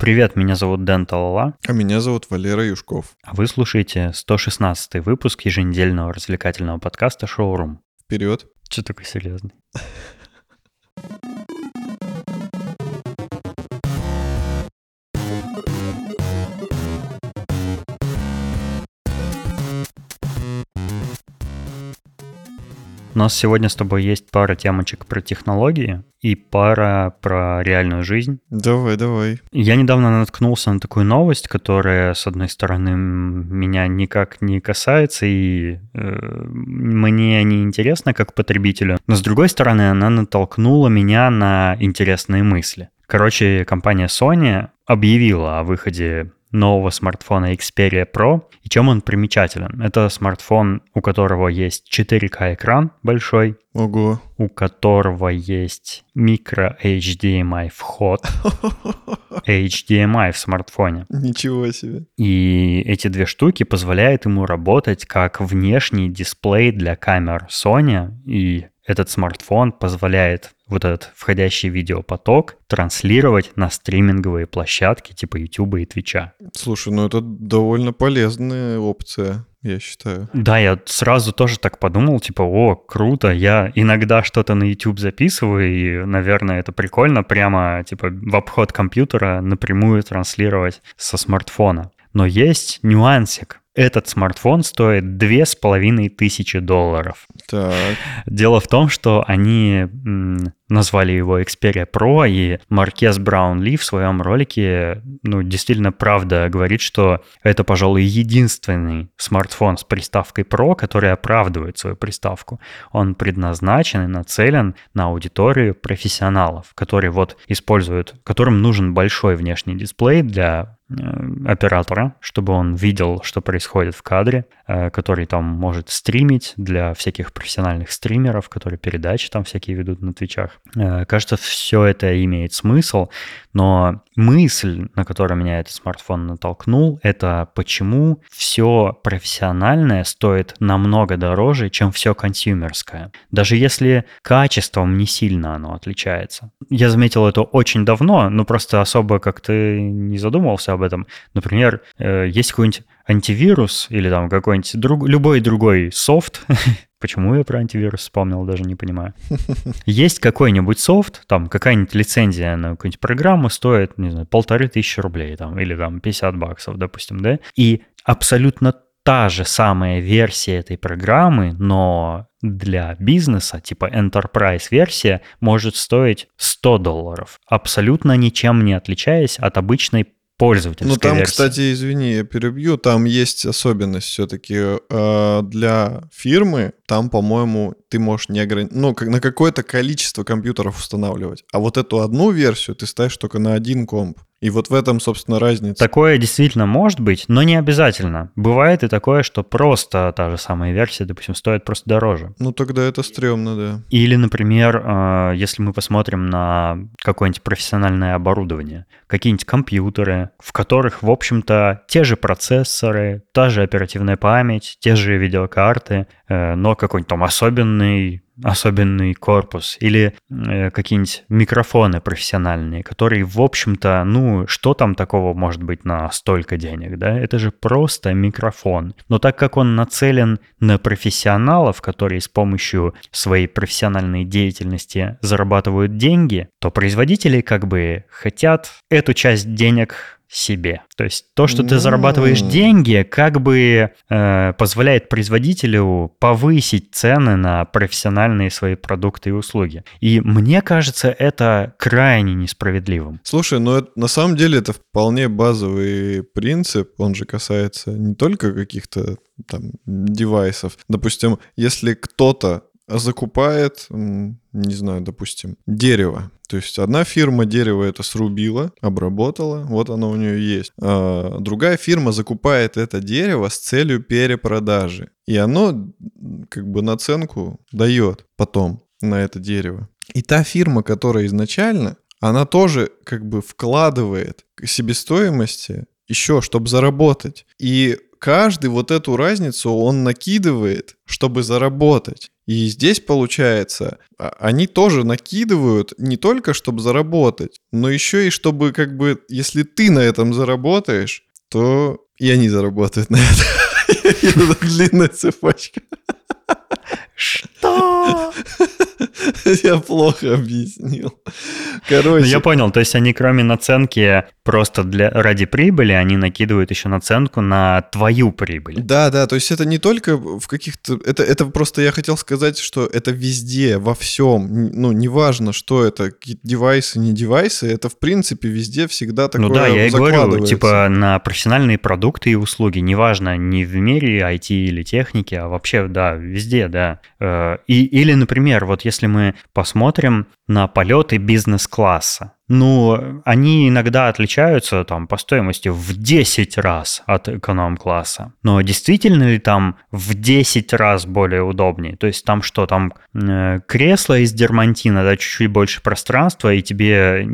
Привет, меня зовут Дэн Талала. А меня зовут Валера Юшков. А вы слушаете 116 выпуск еженедельного развлекательного подкаста «Шоурум». Вперед. Че такой серьезный? Нас сегодня с тобой есть пара темочек про технологии и пара про реальную жизнь. Давай, давай. Я недавно наткнулся на такую новость, которая, с одной стороны, меня никак не касается и э, мне не интересна как потребителю, но с другой стороны, она натолкнула меня на интересные мысли. Короче, компания Sony объявила о выходе нового смартфона Xperia Pro. И чем он примечателен? Это смартфон, у которого есть 4К экран большой, Ого. у которого есть микро HDMI вход, HDMI в смартфоне. Ничего себе. И эти две штуки позволяют ему работать как внешний дисплей для камер Sony и этот смартфон позволяет вот этот входящий видеопоток транслировать на стриминговые площадки типа YouTube и Twitch. Слушай, ну это довольно полезная опция, я считаю. Да, я сразу тоже так подумал, типа, о, круто, я иногда что-то на YouTube записываю, и, наверное, это прикольно прямо, типа, в обход компьютера напрямую транслировать со смартфона. Но есть нюансик этот смартфон стоит две с половиной тысячи долларов. Так. Дело в том, что они назвали его Xperia Pro, и Маркес Браунли в своем ролике, ну, действительно правда говорит, что это, пожалуй, единственный смартфон с приставкой Pro, который оправдывает свою приставку. Он предназначен и нацелен на аудиторию профессионалов, которые вот используют, которым нужен большой внешний дисплей для оператора, чтобы он видел, что происходит в кадре, э, который там может стримить для всяких профессиональных стримеров, которые передачи там всякие ведут на твичах. Э, кажется, все это имеет смысл, но мысль, на которую меня этот смартфон натолкнул, это почему все профессиональное стоит намного дороже, чем все консюмерское. Даже если качеством не сильно оно отличается. Я заметил это очень давно, но просто особо как-то не задумывался об этом. Например, э, есть какой-нибудь антивирус или там какой-нибудь друг, любой другой софт, Почему я про антивирус вспомнил, даже не понимаю. Есть какой-нибудь софт, там какая-нибудь лицензия на какую-нибудь программу стоит, не знаю, полторы тысячи рублей там, или там 50 баксов, допустим, да? И абсолютно та же самая версия этой программы, но для бизнеса, типа Enterprise версия, может стоить 100 долларов, абсолютно ничем не отличаясь от обычной пользовательской Ну там, версии. кстати, извини, я перебью, там есть особенность все-таки э, для фирмы, там, по-моему, ты можешь не ограничить, ну, как, на какое-то количество компьютеров устанавливать. А вот эту одну версию ты ставишь только на один комп. И вот в этом, собственно, разница. Такое действительно может быть, но не обязательно. Бывает и такое, что просто та же самая версия, допустим, стоит просто дороже. Ну тогда это стрёмно, да. Или, например, э, если мы посмотрим на какое-нибудь профессиональное оборудование, какие-нибудь компьютеры, в которых, в общем-то, те же процессоры, та же оперативная память, те же видеокарты, но какой-нибудь там особенный особенный корпус или э, какие-нибудь микрофоны профессиональные, которые, в общем-то, ну, что там такого может быть на столько денег, да? Это же просто микрофон. Но так как он нацелен на профессионалов, которые с помощью своей профессиональной деятельности зарабатывают деньги, то производители как бы хотят эту часть денег себе. То есть то, что ты зарабатываешь деньги, как бы э, позволяет производителю повысить цены на профессиональные свои продукты и услуги. И мне кажется, это крайне несправедливым. Слушай, ну это, на самом деле это вполне базовый принцип, он же касается не только каких-то там девайсов. Допустим, если кто-то закупает, не знаю, допустим, дерево. То есть одна фирма дерево это срубила, обработала, вот оно у нее есть. А другая фирма закупает это дерево с целью перепродажи. И оно как бы наценку дает потом на это дерево. И та фирма, которая изначально, она тоже как бы вкладывает к себестоимости еще, чтобы заработать. И каждый вот эту разницу он накидывает, чтобы заработать. И здесь получается, а, они тоже накидывают не только чтобы заработать, но еще и чтобы как бы, если ты на этом заработаешь, то и они заработают на это. Это длинная цепочка. Что? Я плохо объяснил. Короче. Ну, я понял, то есть они кроме наценки просто для, ради прибыли, они накидывают еще наценку на твою прибыль. Да, да, то есть это не только в каких-то... Это, это просто я хотел сказать, что это везде, во всем. Ну, неважно, что это, девайсы, не девайсы, это в принципе везде всегда такое Ну да, я и говорю, типа на профессиональные продукты и услуги, неважно, не в мире IT или техники, а вообще, да, везде, да. Э, и, или, например, вот если мы посмотрим на полеты бизнес-класса, ну, они иногда отличаются там по стоимости в 10 раз от эконом-класса. Но действительно ли там в 10 раз более удобнее? То есть там что, там э, кресло из дермантина, да, чуть-чуть больше пространства, и тебе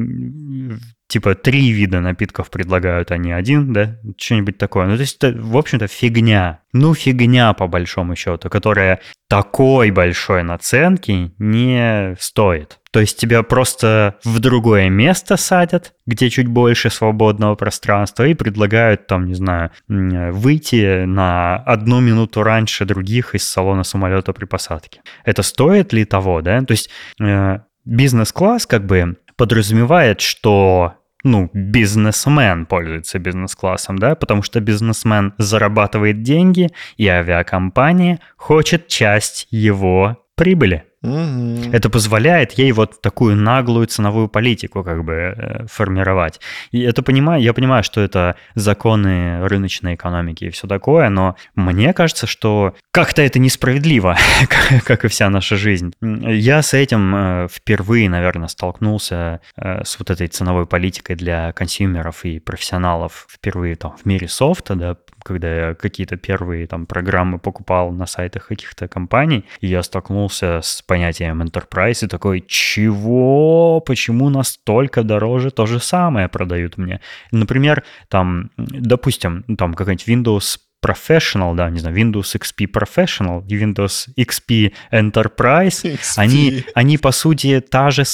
типа три вида напитков предлагают, а не один, да? Что-нибудь такое. Ну, то есть это, в общем-то, фигня. Ну, фигня, по большому счету, которая такой большой наценки не стоит. То есть тебя просто в другое место садят, где чуть больше свободного пространства, и предлагают там, не знаю, выйти на одну минуту раньше других из салона самолета при посадке. Это стоит ли того, да? То есть э, бизнес-класс как бы подразумевает, что ну, бизнесмен пользуется бизнес-классом, да, потому что бизнесмен зарабатывает деньги, и авиакомпания хочет часть его прибыли. Это позволяет ей вот такую наглую ценовую политику как бы э, формировать. И это понимаю, я понимаю, что это законы рыночной экономики и все такое, но мне кажется, что как-то это несправедливо, как и вся наша жизнь. Я с этим э, впервые, наверное, столкнулся э, с вот этой ценовой политикой для консюмеров и профессионалов впервые там в мире софта, да, когда я какие-то первые там программы покупал на сайтах каких-то компаний, и я столкнулся с понятием enterprise и такой, чего? Почему настолько дороже то же самое продают мне? Например, там, допустим, там какая-нибудь Windows Professional, да, не знаю, Windows XP Professional и Windows XP Enterprise, XP. Они, они по сути та же,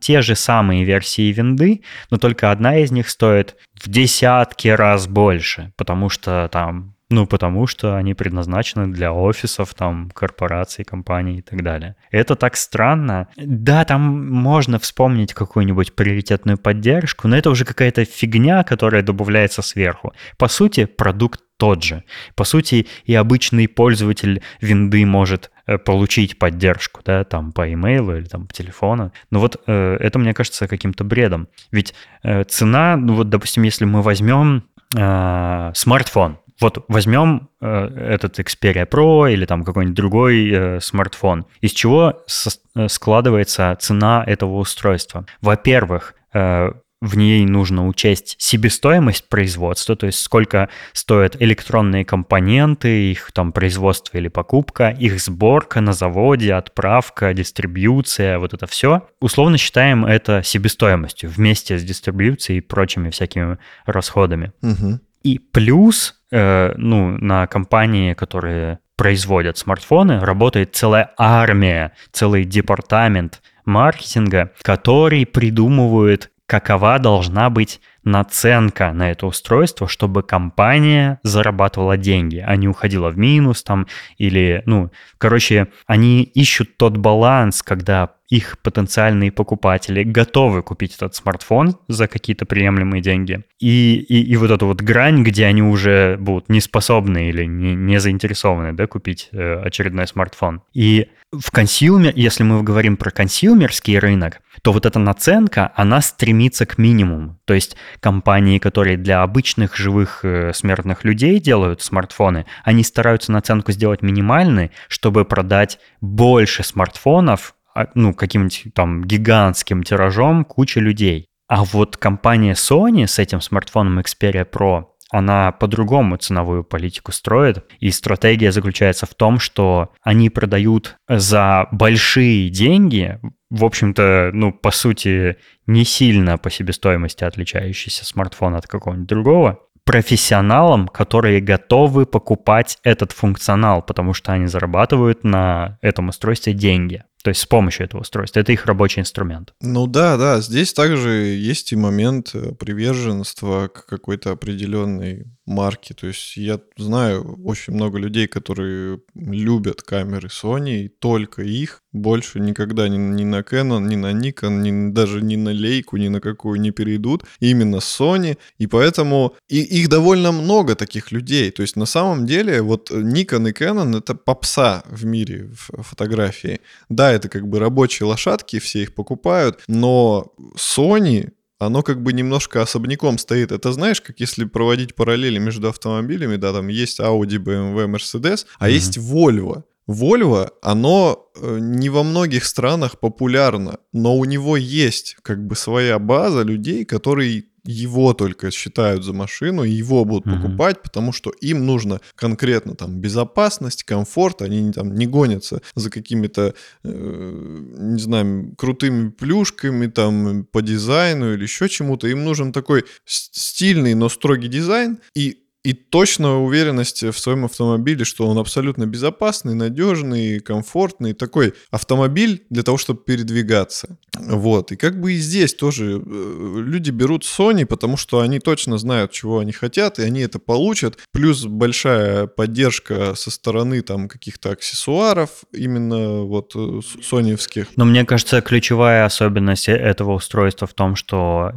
те же самые версии винды, но только одна из них стоит в десятки раз больше, потому что там ну, потому что они предназначены для офисов, там, корпораций, компаний и так далее. Это так странно. Да, там можно вспомнить какую-нибудь приоритетную поддержку, но это уже какая-то фигня, которая добавляется сверху. По сути, продукт тот же. По сути, и обычный пользователь винды может э, получить поддержку, да, там по имейлу или там по телефону. Но вот э, это, мне кажется, каким-то бредом. Ведь э, цена, ну вот, допустим, если мы возьмем э, смартфон, вот возьмем э, этот Xperia Pro или там какой-нибудь другой э, смартфон. Из чего со- э, складывается цена этого устройства? Во-первых, э, в ней нужно учесть себестоимость производства, то есть сколько стоят электронные компоненты, их там производство или покупка, их сборка на заводе, отправка, дистрибьюция, вот это все. Условно считаем это себестоимостью вместе с дистрибьюцией и прочими всякими расходами. Угу. И плюс, э, ну, на компании, которые производят смартфоны, работает целая армия, целый департамент маркетинга, который придумывает какова должна быть наценка на это устройство, чтобы компания зарабатывала деньги, а не уходила в минус там или, ну, короче, они ищут тот баланс, когда их потенциальные покупатели готовы купить этот смартфон за какие-то приемлемые деньги. И, и, и вот эту вот грань, где они уже будут не способны или не, не заинтересованы да, купить э, очередной смартфон. И в consumer, если мы говорим про консюмерский рынок, то вот эта наценка, она стремится к минимуму. То есть компании, которые для обычных живых э, смертных людей делают смартфоны, они стараются наценку сделать минимальной, чтобы продать больше смартфонов а, ну, каким-нибудь там гигантским тиражом куча людей. А вот компания Sony с этим смартфоном Xperia Pro, она по-другому ценовую политику строит. И стратегия заключается в том, что они продают за большие деньги, в общем-то, ну, по сути, не сильно по себестоимости отличающийся смартфон от какого-нибудь другого, профессионалам, которые готовы покупать этот функционал, потому что они зарабатывают на этом устройстве деньги. То есть с помощью этого устройства. Это их рабочий инструмент. Ну да, да. Здесь также есть и момент э, приверженства к какой-то определенной марки. То есть я знаю очень много людей, которые любят камеры Sony, и только их, больше никогда ни, ни на Canon, ни на Nikon, ни, даже ни на Leica, ни на какую не перейдут. Именно Sony. И поэтому и, их довольно много таких людей. То есть на самом деле вот Nikon и Canon это попса в мире в фотографии. Да, это как бы рабочие лошадки, все их покупают, но Sony оно как бы немножко особняком стоит. Это знаешь, как если проводить параллели между автомобилями, да, там есть Audi, BMW, Mercedes, а mm-hmm. есть Volvo. Volvo, оно э, не во многих странах популярно, но у него есть как бы своя база людей, которые его только считают за машину, и его будут mm-hmm. покупать, потому что им нужно конкретно там безопасность, комфорт, они там не гонятся за какими-то, э, не знаю, крутыми плюшками там по дизайну или еще чему-то. Им нужен такой стильный, но строгий дизайн, и и точно уверенность в своем автомобиле, что он абсолютно безопасный, надежный, комфортный, такой автомобиль для того, чтобы передвигаться. Вот. И как бы и здесь тоже э, люди берут Sony, потому что они точно знают, чего они хотят, и они это получат. Плюс большая поддержка со стороны там каких-то аксессуаров, именно вот э, соневских. Но мне кажется, ключевая особенность этого устройства в том, что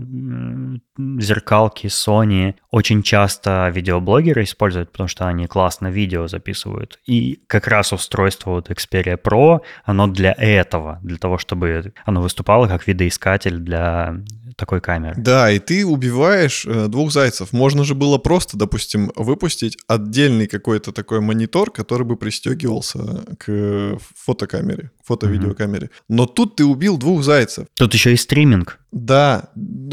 зеркалки Sony очень часто видео блогеры используют, потому что они классно видео записывают. И как раз устройство вот Xperia Pro, оно для этого, для того, чтобы оно выступало как видоискатель для такой камеры. Да, и ты убиваешь э, двух зайцев. Можно же было просто, допустим, выпустить отдельный какой-то такой монитор, который бы пристегивался к фотокамере, фото-видеокамере. Mm-hmm. Но тут ты убил двух зайцев. Тут еще и стриминг. Да,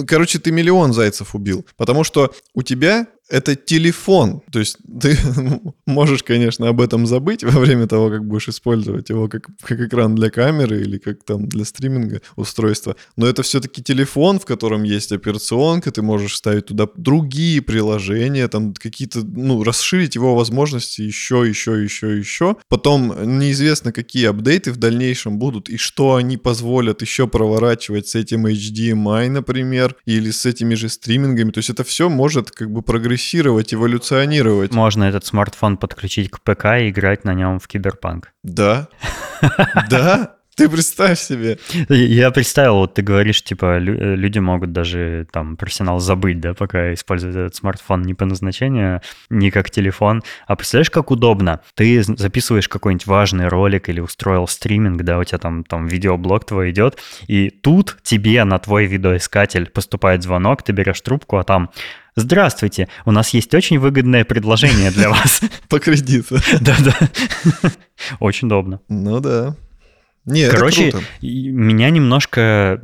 короче, ты миллион зайцев убил, потому что у тебя это телефон. То есть ты можешь, конечно, об этом забыть во время того, как будешь использовать его как, как экран для камеры или как там для стриминга устройства. Но это все-таки телефон, в котором есть операционка, ты можешь ставить туда другие приложения, там какие-то, ну, расширить его возможности еще, еще, еще, еще. Потом неизвестно, какие апдейты в дальнейшем будут и что они позволят еще проворачивать с этим HDMI, например, или с этими же стримингами. То есть это все может как бы прогрессировать прогрессировать, эволюционировать. Можно этот смартфон подключить к ПК и играть на нем в киберпанк. Да. Да. Ты представь себе. Я представил, вот ты говоришь, типа, люди могут даже там профессионал забыть, да, пока используют этот смартфон не по назначению, не как телефон. А представляешь, как удобно? Ты записываешь какой-нибудь важный ролик или устроил стриминг, да, у тебя там, там видеоблог твой идет, и тут тебе на твой видеоискатель поступает звонок, ты берешь трубку, а там Здравствуйте, у нас есть очень выгодное предложение для вас. По кредиту. Да-да. Очень удобно. Ну да. Не, Короче, меня немножко,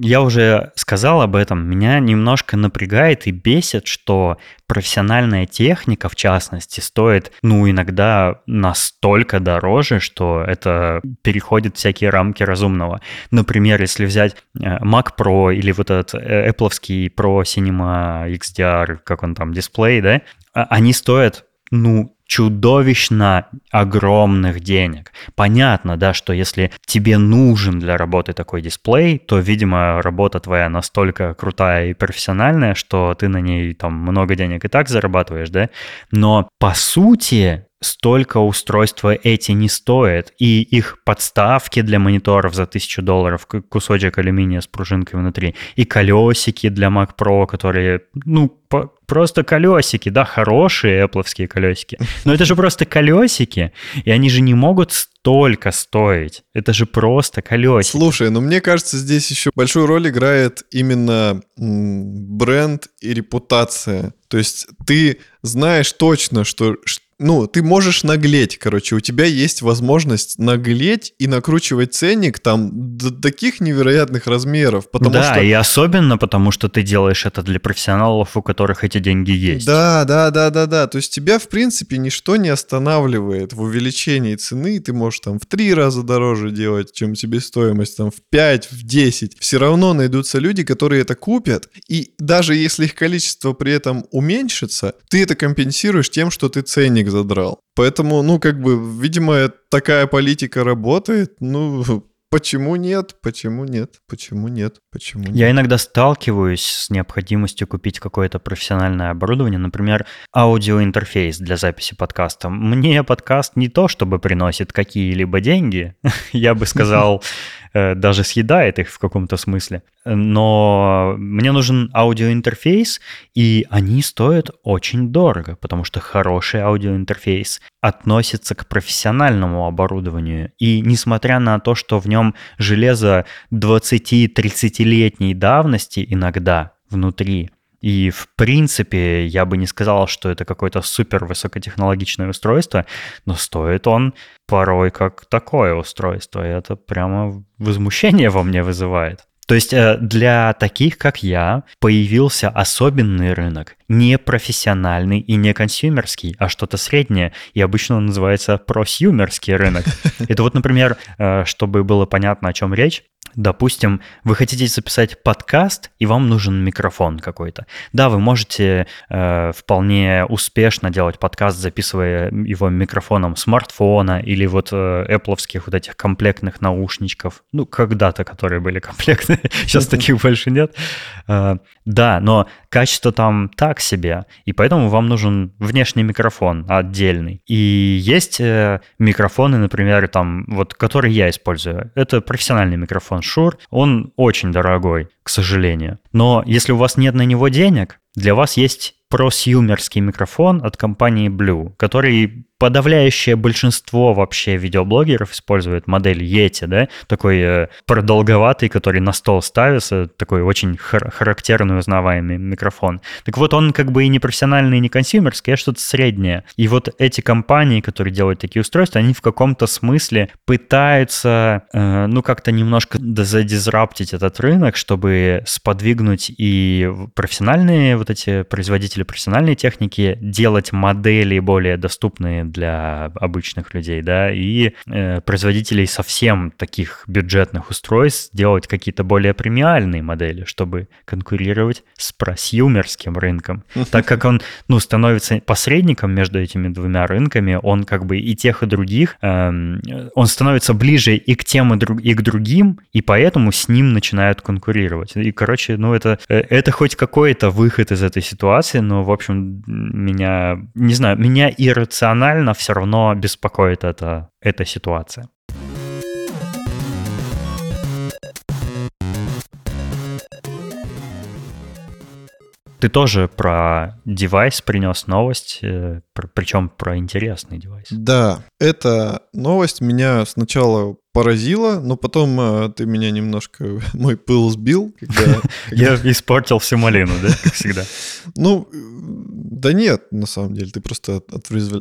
я уже сказал об этом, меня немножко напрягает и бесит, что профессиональная техника, в частности, стоит, ну, иногда настолько дороже, что это переходит всякие рамки разумного. Например, если взять э, Mac Pro или вот этот э, Apple Pro Cinema XDR, как он там, дисплей, да, а, они стоят ну, чудовищно огромных денег. Понятно, да, что если тебе нужен для работы такой дисплей, то, видимо, работа твоя настолько крутая и профессиональная, что ты на ней там много денег и так зарабатываешь, да. Но по сути столько устройства эти не стоят, и их подставки для мониторов за 1000 долларов, кусочек алюминия с пружинкой внутри, и колесики для Mac Pro, которые, ну, по, просто колесики, да, хорошие Apple колесики, но это же просто колесики, и они же не могут столько стоить. Это же просто колесики. Слушай, ну мне кажется, здесь еще большую роль играет именно бренд и репутация. То есть ты знаешь точно, что ну, ты можешь наглеть, короче, у тебя есть возможность наглеть и накручивать ценник там до таких невероятных размеров, потому да, что... и особенно потому, что ты делаешь это для профессионалов, у которых эти деньги есть. Да, да, да, да, да. То есть тебя, в принципе, ничто не останавливает в увеличении цены. Ты можешь там в три раза дороже делать, чем себестоимость, там в пять, в десять. Все равно найдутся люди, которые это купят. И даже если их количество при этом уменьшится, ты это компенсируешь тем, что ты ценник задрал. Поэтому, ну, как бы, видимо, такая политика работает. Ну, Почему нет? Почему нет? Почему нет? Почему нет? Я иногда сталкиваюсь с необходимостью купить какое-то профессиональное оборудование, например, аудиоинтерфейс для записи подкаста. Мне подкаст не то, чтобы приносит какие-либо деньги. Я бы сказал, даже съедает их в каком-то смысле. Но мне нужен аудиоинтерфейс, и они стоят очень дорого, потому что хороший аудиоинтерфейс относится к профессиональному оборудованию. И несмотря на то, что в нем железо 20-30-летней давности иногда внутри, и в принципе я бы не сказал, что это какое-то супер высокотехнологичное устройство, но стоит он порой как такое устройство. И это прямо возмущение во мне вызывает. То есть э, для таких, как я, появился особенный рынок, не профессиональный и не консюмерский, а что-то среднее, и обычно он называется просюмерский рынок. Это вот, например, э, чтобы было понятно, о чем речь, Допустим, вы хотите записать подкаст, и вам нужен микрофон какой-то. Да, вы можете э, вполне успешно делать подкаст, записывая его микрофоном смартфона или вот э, Apple вот этих комплектных наушничков. Ну, когда-то, которые были комплектные, сейчас таких больше нет. Э, да, но качество там так себе, и поэтому вам нужен внешний микрофон отдельный. И есть э, микрофоны, например, там, вот, которые я использую. Это профессиональный микрофон Shure, он очень дорогой, к сожалению. Но если у вас нет на него денег, для вас есть просьюмерский микрофон от компании Blue, который подавляющее большинство вообще видеоблогеров использует модель Yeti, да, такой э, продолговатый, который на стол ставится, такой очень хар- характерный узнаваемый микрофон. Так вот, он как бы и не профессиональный, и не консюмерский, а что-то среднее. И вот эти компании, которые делают такие устройства, они в каком-то смысле пытаются, э, ну, как-то немножко задизраптить этот рынок, чтобы сподвигнуть и профессиональные вот эти производители профессиональной техники делать модели более доступные для обычных людей, да, и э, производителей совсем таких бюджетных устройств делать какие-то более премиальные модели, чтобы конкурировать с просюмерским рынком. Так как он, ну, становится посредником между этими двумя рынками, он как бы и тех, и других, э, он становится ближе и к тем, и, друг, и к другим, и поэтому с ним начинают конкурировать. И, короче, ну, это, э, это хоть какой-то выход из этой ситуации, но, в общем, меня, не знаю, меня иррационально морально все равно беспокоит эта, эта ситуация. Ты тоже про девайс принес новость, э, причем про интересный девайс. Да, эта новость меня сначала поразила, но потом э, ты меня немножко, мой пыл сбил. Когда, Я испортил всю малину, да, как всегда? Ну, да нет, на самом деле, ты просто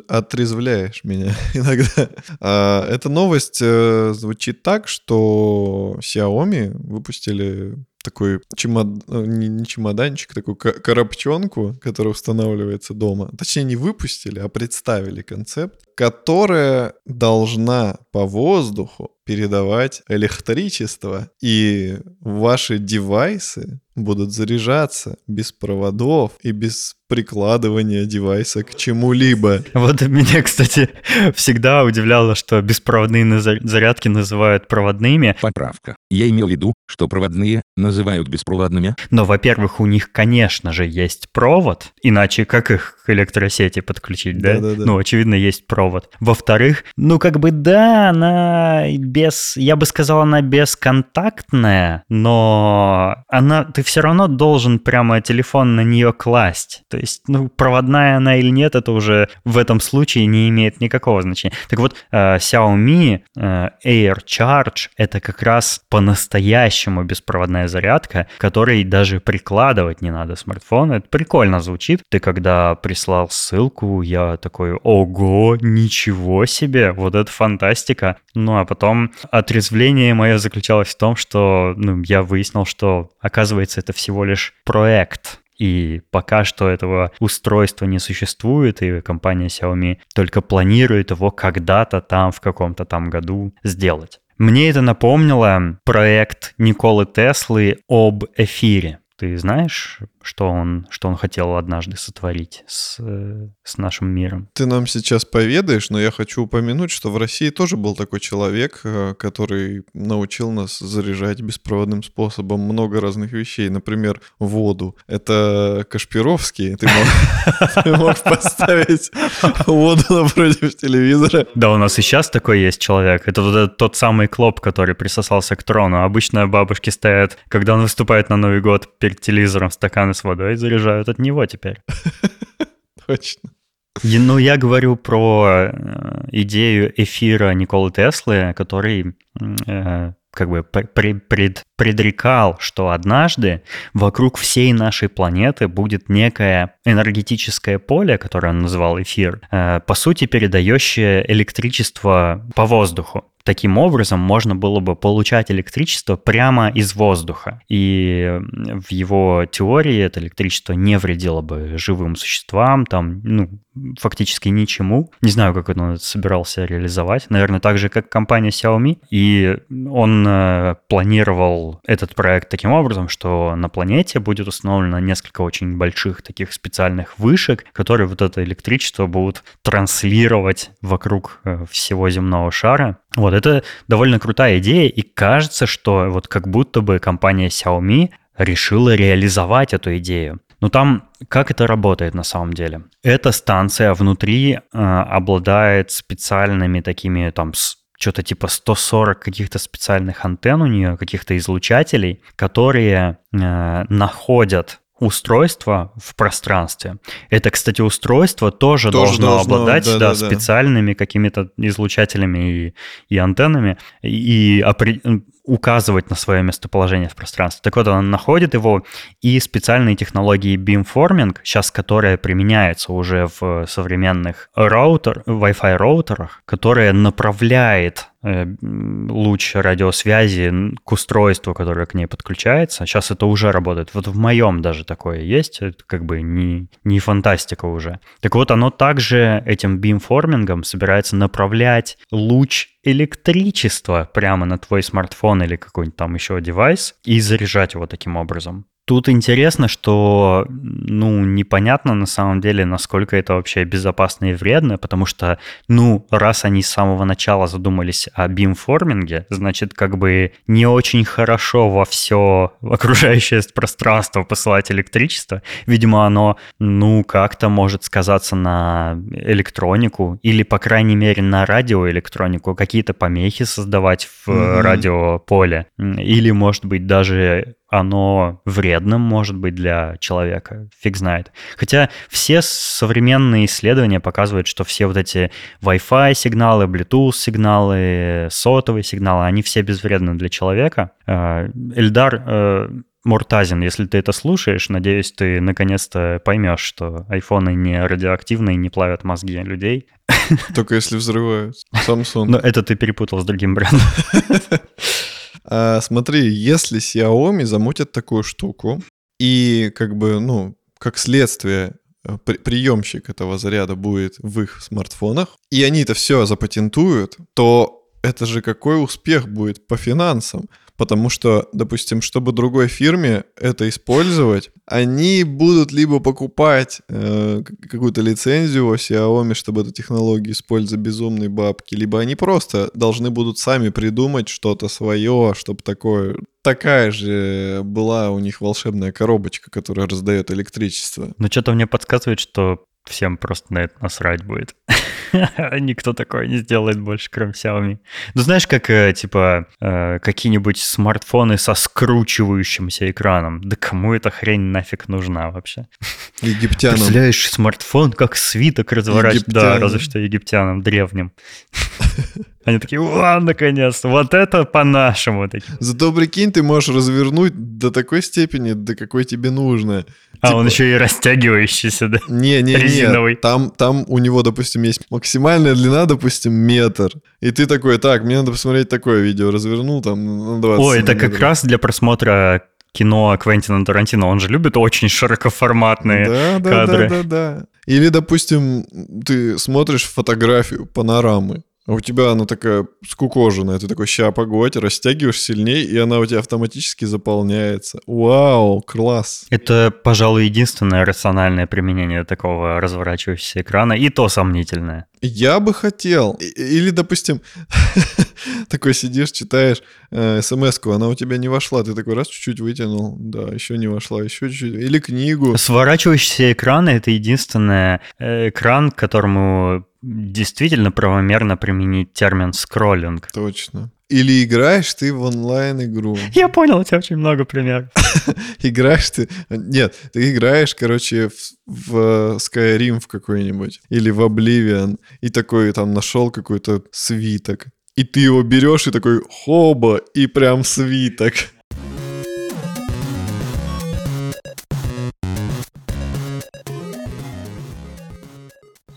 отрезвляешь меня иногда. А, эта новость э, звучит так, что Xiaomi выпустили такой чемод... Э, не, не чемоданчик, такую коробчонку, которая устанавливается дома. Точнее, не выпустили, а представили концепт, которая должна по воздуху передавать электричество. И ваши девайсы будут заряжаться без проводов и без прикладывания девайса к чему-либо. Вот меня, кстати, всегда удивляло, что беспроводные зарядки называют проводными. Поправка. Я имел в виду, что проводные называют беспроводными. Но, во-первых, у них, конечно же, есть провод, иначе как их к электросети подключить, да? да, да, да. Ну, очевидно, есть провод. Во-вторых, ну, как бы, да, она без, я бы сказал, она бесконтактная, но она, ты все равно должен прямо телефон на нее класть. То есть, ну, проводная она или нет, это уже в этом случае не имеет никакого значения. Так вот, э, Xiaomi э, Air Charge — это как раз по-настоящему беспроводная зарядка, которой даже прикладывать не надо смартфон. Это прикольно звучит. Ты когда прислал ссылку, я такой, ого, ничего себе, вот это фантастика. Ну а потом отрезвление мое заключалось в том, что ну, я выяснил, что оказывается это всего лишь проект, и пока что этого устройства не существует, и компания Xiaomi только планирует его когда-то там, в каком-то там году сделать. Мне это напомнило проект Николы Теслы об эфире. Ты знаешь, что он, что он хотел однажды сотворить с, с нашим миром? Ты нам сейчас поведаешь, но я хочу упомянуть, что в России тоже был такой человек, э, который научил нас заряжать беспроводным способом много разных вещей. Например, воду. Это Кашпировский. Ты мог, поставить воду напротив телевизора. Да, у нас и сейчас такой есть человек. Это тот самый Клоп, который присосался к трону. Обычно бабушки стоят, когда он выступает на Новый год, перед телевизором с водой заряжают от него теперь. Точно. Ну, я говорю про э, идею эфира Николы Теслы, который э, как бы пред, пред, предрекал, что однажды вокруг всей нашей планеты будет некое энергетическое поле, которое он называл эфир, э, по сути передающее электричество по воздуху. Таким образом, можно было бы получать электричество прямо из воздуха. И в его теории это электричество не вредило бы живым существам, там, ну, фактически ничему. Не знаю, как он это собирался реализовать. Наверное, так же, как компания Xiaomi. И он планировал этот проект таким образом, что на планете будет установлено несколько очень больших таких специальных вышек, которые вот это электричество будут транслировать вокруг э, всего земного шара. Вот это довольно крутая идея, и кажется, что вот как будто бы компания Xiaomi решила реализовать эту идею. Но там как это работает на самом деле? Эта станция внутри э, обладает специальными такими там что-то типа 140 каких-то специальных антенн у нее, каких-то излучателей, которые э, находят устройство в пространстве. Это, кстати, устройство тоже, тоже должно, должно обладать да, да, да, специальными какими-то излучателями и, и антеннами и, и указывать на свое местоположение в пространстве. Так вот, он находит его, и специальные технологии beamforming, сейчас которые применяются уже в современных роутер, Wi-Fi роутерах, которые направляет э, луч радиосвязи к устройству, которое к ней подключается. Сейчас это уже работает. Вот в моем даже такое есть. Это как бы не, не фантастика уже. Так вот, оно также этим бимформингом собирается направлять луч электричество прямо на твой смартфон или какой-нибудь там еще девайс и заряжать его таким образом. Тут интересно, что, ну, непонятно на самом деле, насколько это вообще безопасно и вредно, потому что, ну, раз они с самого начала задумались о бимформинге, значит, как бы не очень хорошо во все окружающее пространство посылать электричество. Видимо, оно, ну, как-то может сказаться на электронику или, по крайней мере, на радиоэлектронику, какие-то помехи создавать в mm-hmm. радиополе. Или, может быть, даже оно вредным может быть для человека, фиг знает. Хотя все современные исследования показывают, что все вот эти Wi-Fi сигналы, Bluetooth сигналы, сотовые сигналы, они все безвредны для человека. Э, Эльдар э, Муртазин, если ты это слушаешь, надеюсь, ты наконец-то поймешь, что айфоны не радиоактивные, не плавят мозги людей. Только если взрывают. Samsung. Но это ты перепутал с другим брендом. А, смотри, если Xiaomi замутят такую штуку, и как бы, ну, как следствие э, приемщик этого заряда будет в их смартфонах, и они это все запатентуют, то это же какой успех будет по финансам. Потому что, допустим, чтобы другой фирме это использовать, они будут либо покупать э, какую-то лицензию у Xiaomi, чтобы эту технологию использовать безумные бабки, либо они просто должны будут сами придумать что-то свое, чтобы такое такая же была у них волшебная коробочка, которая раздает электричество. Ну, что-то мне подсказывает, что всем просто на это насрать будет. Никто такое не сделает больше, кроме Xiaomi. Ну, знаешь, как, э, типа, э, какие-нибудь смартфоны со скручивающимся экраном. Да кому эта хрень нафиг нужна вообще? Египтянам. Представляешь, смартфон как свиток разворачивать. Да, разве что египтянам, древним. Они такие, ладно, наконец, вот это по-нашему. Зато, прикинь, ты можешь развернуть до такой степени, до какой тебе нужно. А Типа- он еще и растягивающийся, да? Не, не, Резиновый. не. Там, там у него, допустим, есть максимальная длина, допустим, метр. И ты такой, так, мне надо посмотреть такое видео. Развернул там на 20 Ой, это как раз для просмотра кино Квентина Тарантино. Он же любит очень широкоформатные. Да, да, кадры. да, да, да. Или, допустим, ты смотришь фотографию панорамы, а у тебя она такая скукоженная, ты такой, ща, погодь, растягиваешь сильнее, и она у тебя автоматически заполняется. Вау, класс. Это, пожалуй, единственное рациональное применение такого разворачивающегося экрана, и то сомнительное. Я бы хотел. Или, допустим, такой сидишь, читаешь э, смс-ку, она у тебя не вошла, ты такой раз чуть-чуть вытянул, да, еще не вошла, еще чуть-чуть. Или книгу. Сворачивающиеся экраны — это единственный э, экран, к которому действительно правомерно применить термин скроллинг. Точно. Или играешь ты в онлайн-игру. Я понял, у тебя очень много примеров. Играешь ты... Нет, ты играешь, короче, в, в Skyrim в какой-нибудь. Или в Oblivion. И такой там нашел какой-то свиток. И ты его берешь и такой хоба, и прям свиток.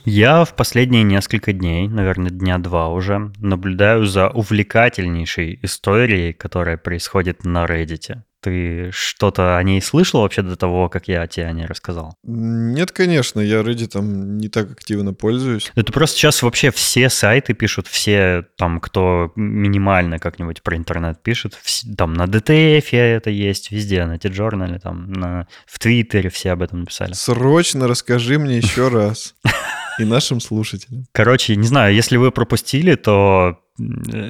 Я в последние несколько дней, наверное, дня два уже, наблюдаю за увлекательнейшей историей, которая происходит на Reddit. Ты что-то о ней слышал вообще до того, как я тебе о ней рассказал? Нет, конечно, я Reddit не так активно пользуюсь. Это просто сейчас вообще все сайты пишут, все там, кто минимально как-нибудь про интернет пишет, там на DTF это есть, везде, на T-Journal, там на, в Твиттере все об этом написали. Срочно расскажи мне еще раз. И нашим слушателям. Короче, не знаю, если вы пропустили, то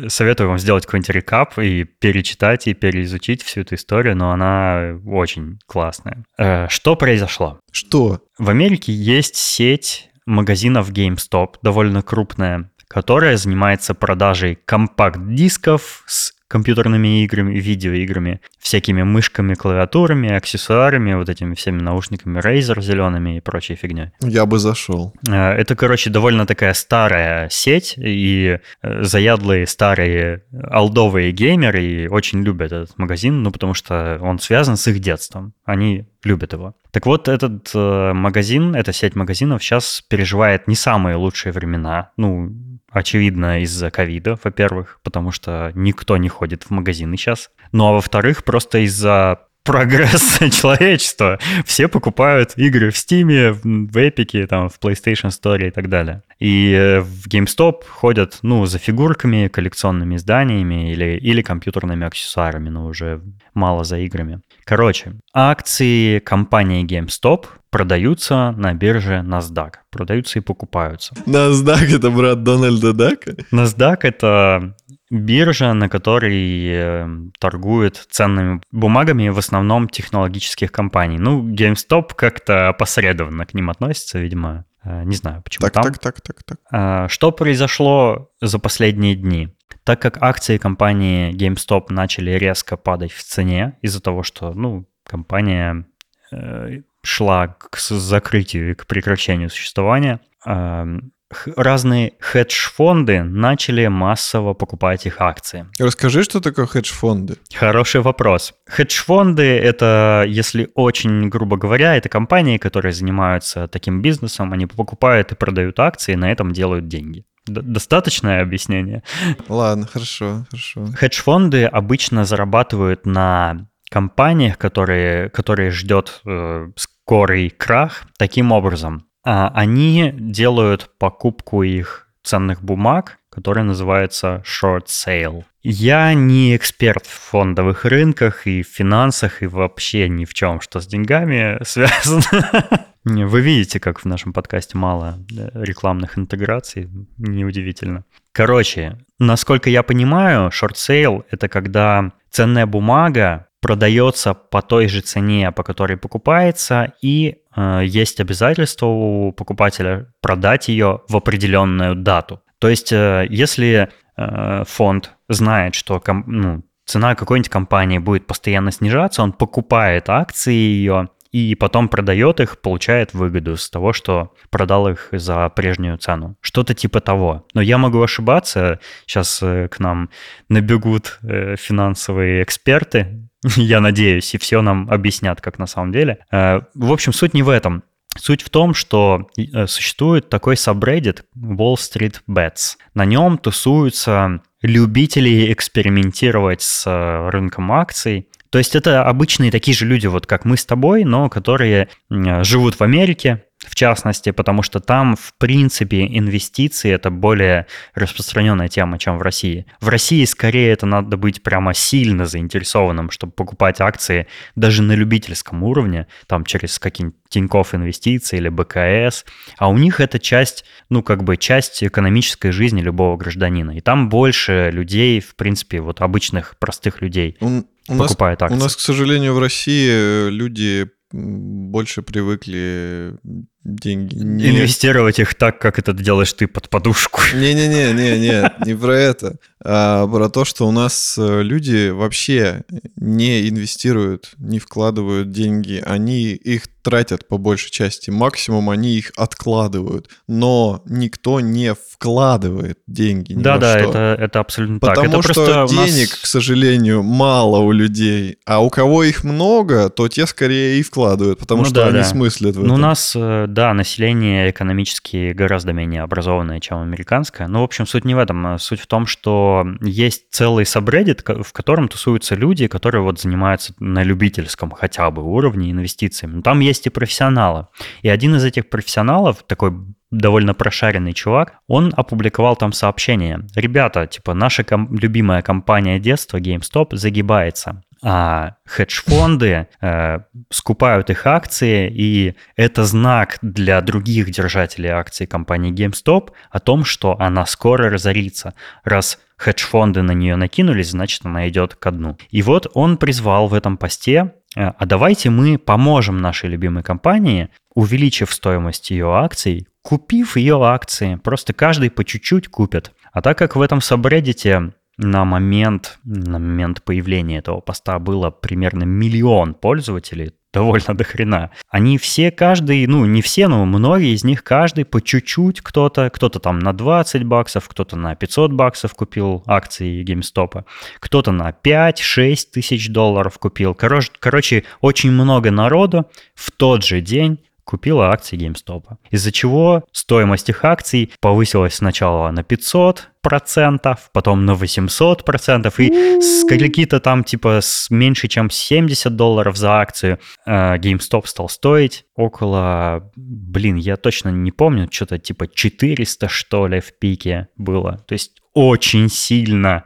советую вам сделать какой-нибудь рекап и перечитать и переизучить всю эту историю, но она очень классная. Э, Что произошло? Что? В Америке есть сеть магазинов GameStop, довольно крупная, которая занимается продажей компакт-дисков с компьютерными играми, видеоиграми, всякими мышками, клавиатурами, аксессуарами, вот этими всеми наушниками Razer зелеными и прочей фигней. Я бы зашел. Э, Это, короче, довольно такая старая сеть, и э, заядлые старые алдовые геймеры и очень любят этот магазин, ну, потому что он связан с их детством. Они любят его. Так вот, этот э, магазин, эта сеть магазинов сейчас переживает не самые лучшие времена. Ну, очевидно, из-за ковида, во-первых, потому что никто не ходит в магазины сейчас. Ну, а во-вторых, просто из-за прогресса человечества. Все покупают игры в Steam, в Epic, там, в PlayStation Store и так далее. И э, в GameStop ходят, ну, за фигурками, коллекционными изданиями или, или компьютерными аксессуарами, но уже мало за играми. Короче, акции компании GameStop продаются на бирже NASDAQ. Продаются и покупаются. NASDAQ это брат Дональда Дака? NASDAQ — это биржа, на которой э, торгуют ценными бумагами в основном технологических компаний. Ну, GameStop как-то опосредованно к ним относится, видимо. Э, Не знаю, почему Так, там. так, так, так, так. А, Что произошло за последние дни? Так как акции компании GameStop начали резко падать в цене из-за того, что, ну, компания э, шла к закрытию и к прекращению существования, эм, разные хедж-фонды начали массово покупать их акции. Расскажи, что такое хедж-фонды. Хороший вопрос. Хедж-фонды — это, если очень грубо говоря, это компании, которые занимаются таким бизнесом, они покупают и продают акции, и на этом делают деньги. Д- Достаточное объяснение? Ладно, хорошо, хорошо. Хедж-фонды обычно зарабатывают на компаниях, которые, которые ждет э, скорый крах, таким образом. А, они делают покупку их ценных бумаг, которая называется short sale. Я не эксперт в фондовых рынках и в финансах, и вообще ни в чем, что с деньгами связано. Вы видите, как в нашем подкасте мало э, рекламных интеграций, неудивительно. Короче, насколько я понимаю, short sale — это когда ценная бумага продается по той же цене, по которой покупается, и э, есть обязательство у покупателя продать ее в определенную дату. То есть, э, если э, фонд знает, что ком- ну, цена какой-нибудь компании будет постоянно снижаться, он покупает акции ее и потом продает их, получает выгоду с того, что продал их за прежнюю цену. Что-то типа того. Но я могу ошибаться. Сейчас э, к нам набегут э, финансовые эксперты, я надеюсь, и все нам объяснят, как на самом деле. Э, в общем, суть не в этом. Суть в том, что существует такой subreddit Wall Street Bets. На нем тусуются любители экспериментировать с рынком акций, то есть это обычные такие же люди, вот как мы с тобой, но которые живут в Америке, в частности, потому что там, в принципе, инвестиции — это более распространенная тема, чем в России. В России скорее это надо быть прямо сильно заинтересованным, чтобы покупать акции даже на любительском уровне, там через какие-нибудь Тинькофф инвестиции или БКС, а у них это часть, ну, как бы часть экономической жизни любого гражданина. И там больше людей, в принципе, вот обычных простых людей у, у покупают нас, акции. У нас, к сожалению, в России люди больше привыкли деньги. Не... Инвестировать их так, как это делаешь ты под подушку. Не-не-не, не, не, не про это, а про то, что у нас э, люди вообще не инвестируют, не вкладывают деньги, они их тратят по большей части, максимум они их откладывают, но никто не вкладывает деньги. Да, да, это, это абсолютно Потому так. Потому что денег, нас... к сожалению, мало у людей, а у кого их много, то те скорее и вкладывают, потому ну, что да, они да. смыслят в ну, этом. у нас э, да, население экономически гораздо менее образованное, чем американское. Но, в общем, суть не в этом. Суть в том, что есть целый subreddit, в котором тусуются люди, которые вот занимаются на любительском хотя бы уровне инвестициями. Но там есть и профессионалы. И один из этих профессионалов, такой довольно прошаренный чувак, он опубликовал там сообщение. Ребята, типа, наша ком- любимая компания детства GameStop загибается а хедж-фонды э, скупают их акции, и это знак для других держателей акций компании GameStop о том, что она скоро разорится. Раз хедж-фонды на нее накинулись, значит, она идет ко дну. И вот он призвал в этом посте, э, а давайте мы поможем нашей любимой компании, увеличив стоимость ее акций, купив ее акции. Просто каждый по чуть-чуть купит. А так как в этом сабреддите на момент, на момент появления этого поста было примерно миллион пользователей, довольно до хрена. Они все, каждый, ну не все, но многие из них, каждый по чуть-чуть кто-то, кто-то там на 20 баксов, кто-то на 500 баксов купил акции GameStop, кто-то на 5-6 тысяч долларов купил. Короче, короче, очень много народу в тот же день купила акции GameStop. Из-за чего стоимость их акций повысилась сначала на 500 процентов, потом на 800 процентов, и с какие-то там типа с меньше чем 70 долларов за акцию э, GameStop стал стоить около, блин, я точно не помню, что-то типа 400 что ли в пике было. То есть очень сильно.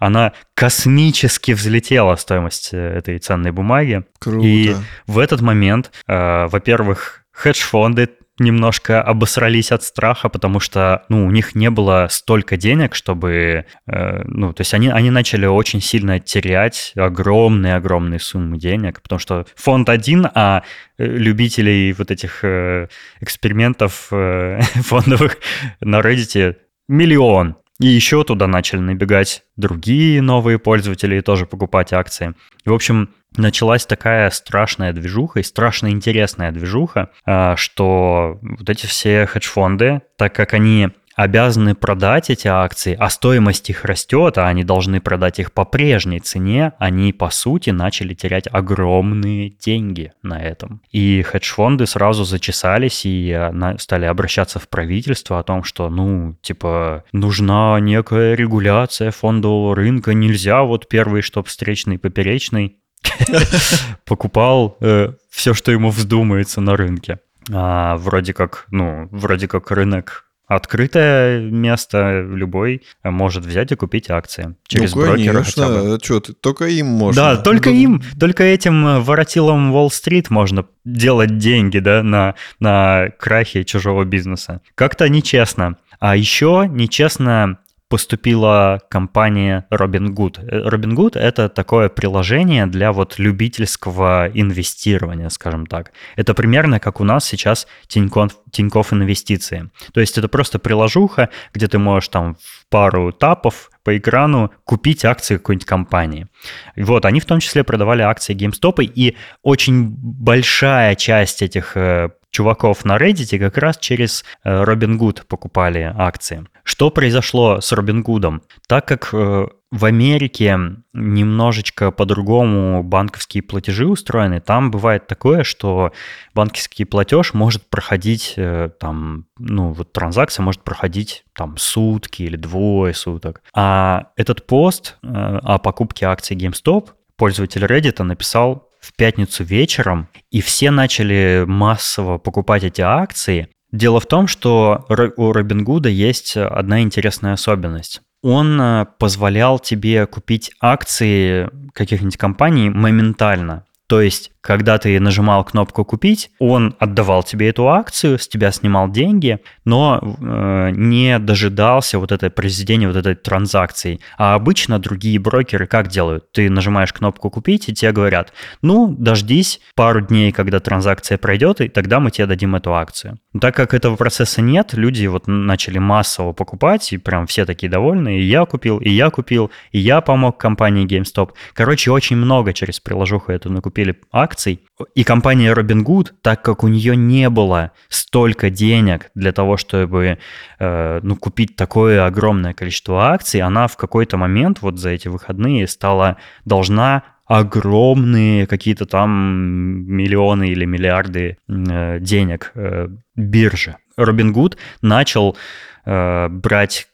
Она космически взлетела, стоимость э, этой ценной бумаги. Круто. И в этот момент, э, во-первых, хедж-фонды немножко обосрались от страха, потому что, ну, у них не было столько денег, чтобы, э, ну, то есть они, они начали очень сильно терять огромные-огромные суммы денег, потому что фонд один, а э, любителей вот этих э, экспериментов э, фондовых на Reddit миллион. И еще туда начали набегать другие новые пользователи и тоже покупать акции. В общем, началась такая страшная движуха и страшно интересная движуха, а, что вот эти все хедж-фонды, так как они обязаны продать эти акции, а стоимость их растет, а они должны продать их по прежней цене, они, по сути, начали терять огромные деньги на этом. И хедж-фонды сразу зачесались и э, стали обращаться в правительство о том, что, ну, типа, нужна некая регуляция фондового рынка, нельзя вот первый, чтоб встречный, поперечный покупал э, все, что ему вздумается на рынке. А, вроде как, ну, вроде как рынок Открытое место любой может взять и купить акции через ну, брокера. Конечно, а что ты, только им можно. Да, только ну, им, только этим воротилам Уолл-стрит можно делать деньги, да, на, на крахе чужого бизнеса. Как-то нечестно. А еще нечестно поступила компания Robinhood. Robinhood — это такое приложение для вот любительского инвестирования, скажем так. Это примерно как у нас сейчас Тинькофф, инвестиции. То есть это просто приложуха, где ты можешь там в пару тапов по экрану купить акции какой-нибудь компании. Вот, они в том числе продавали акции GameStop, и очень большая часть этих э, чуваков на Reddit как раз через Robinhood покупали акции. Что произошло с Robinhood? Так как в Америке немножечко по-другому банковские платежи устроены. Там бывает такое, что банковский платеж может проходить, э, там, ну, вот транзакция может проходить там сутки или двое суток. А этот пост э, о покупке акций GameStop пользователь Reddit написал в пятницу вечером, и все начали массово покупать эти акции. Дело в том, что у Робингуда есть одна интересная особенность он э, позволял тебе купить акции каких-нибудь компаний моментально. То есть когда ты нажимал кнопку «Купить», он отдавал тебе эту акцию, с тебя снимал деньги, но э, не дожидался вот этой произведения вот этой транзакции. А обычно другие брокеры как делают? Ты нажимаешь кнопку «Купить», и тебе говорят, ну, дождись пару дней, когда транзакция пройдет, и тогда мы тебе дадим эту акцию. Но так как этого процесса нет, люди вот начали массово покупать, и прям все такие довольны, и я купил, и я купил, и я помог компании GameStop. Короче, очень много через приложуху эту накупили акций, акций. И компания Robinhood, так как у нее не было столько денег для того, чтобы э, ну, купить такое огромное количество акций, она в какой-то момент вот за эти выходные стала должна огромные какие-то там миллионы или миллиарды э, денег э, бирже. Robinhood начал э, брать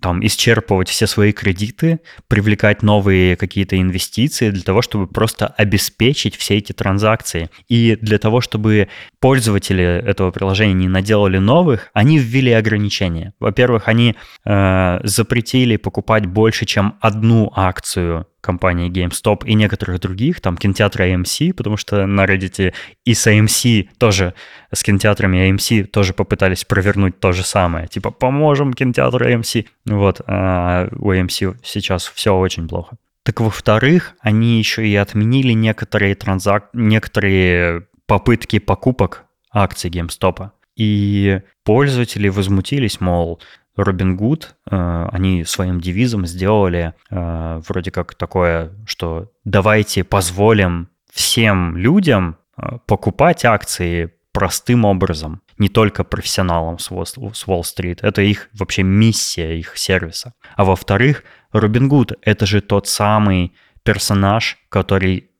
там исчерпывать все свои кредиты, привлекать новые какие-то инвестиции для того, чтобы просто обеспечить все эти транзакции. И для того, чтобы пользователи этого приложения не наделали новых, они ввели ограничения. Во-первых, они э, запретили покупать больше, чем одну акцию компании GameStop и некоторых других, там кинотеатра AMC, потому что на Reddit и с AMC тоже, с кинотеатрами AMC тоже попытались провернуть то же самое. Типа, поможем кинотеатру AMC. Вот, а у AMC сейчас все очень плохо. Так во-вторых, они еще и отменили некоторые транзак... некоторые попытки покупок акций GameStop. И пользователи возмутились, мол, Робин Гуд, э, они своим девизом сделали э, вроде как такое, что давайте позволим всем людям э, покупать акции простым образом, не только профессионалам с Уолл-стрит. Это их вообще миссия, их сервиса. А во-вторых, Робин Гуд — это же тот самый персонаж, который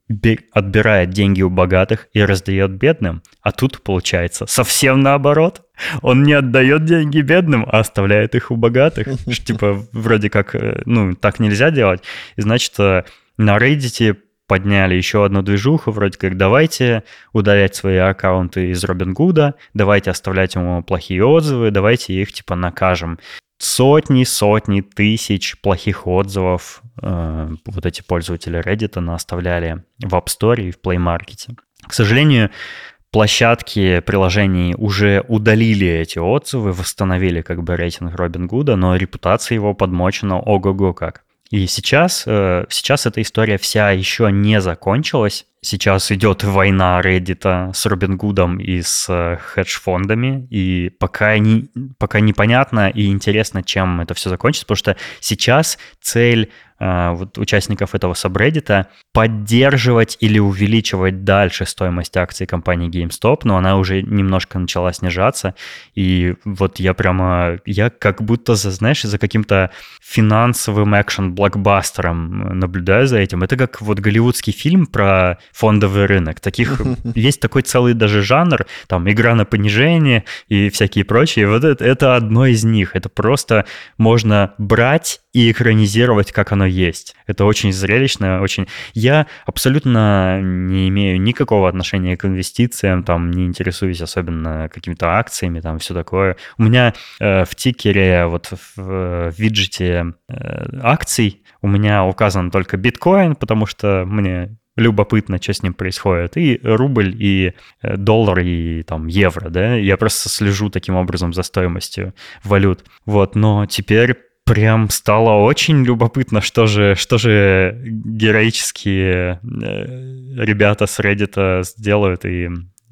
отбирает деньги у богатых и раздает бедным. А тут получается совсем наоборот. Он не отдает деньги бедным, а оставляет их у богатых. Типа, вроде как, э, ну, так нельзя делать. И значит, э, на Reddit подняли еще одну движуху, вроде как давайте удалять свои аккаунты из Робин Гуда, давайте оставлять ему плохие отзывы, давайте их типа накажем сотни, сотни тысяч плохих отзывов э, вот эти пользователи Reddit оставляли в App Store и в Play Market. К сожалению, площадки приложений уже удалили эти отзывы, восстановили как бы рейтинг Робин Гуда, но репутация его подмочена ого-го как. И сейчас, э, сейчас эта история вся еще не закончилась. Сейчас идет война Reddit с Робин Гудом и с э, хедж-фондами, и пока, не, пока непонятно и интересно, чем это все закончится, потому что сейчас цель вот, участников этого сабреддита поддерживать или увеличивать дальше стоимость акций компании GameStop, но она уже немножко начала снижаться, и вот я прямо, я как будто, знаешь, за каким-то финансовым экшен-блокбастером наблюдаю за этим. Это как вот голливудский фильм про фондовый рынок. Таких есть такой целый даже жанр, там игра на понижение и всякие прочие. Вот это, это одно из них. Это просто можно брать и экранизировать, как оно есть. Это очень зрелищно, очень... Я абсолютно не имею никакого отношения к инвестициям, там не интересуюсь особенно какими-то акциями, там все такое. У меня э, в тикере, вот в, в виджете э, акций у меня указан только биткоин, потому что мне любопытно, что с ним происходит. И рубль, и э, доллар, и там евро, да. Я просто слежу таким образом за стоимостью валют. Вот, но теперь прям стало очень любопытно, что же, что же героические э, ребята с Reddit сделают и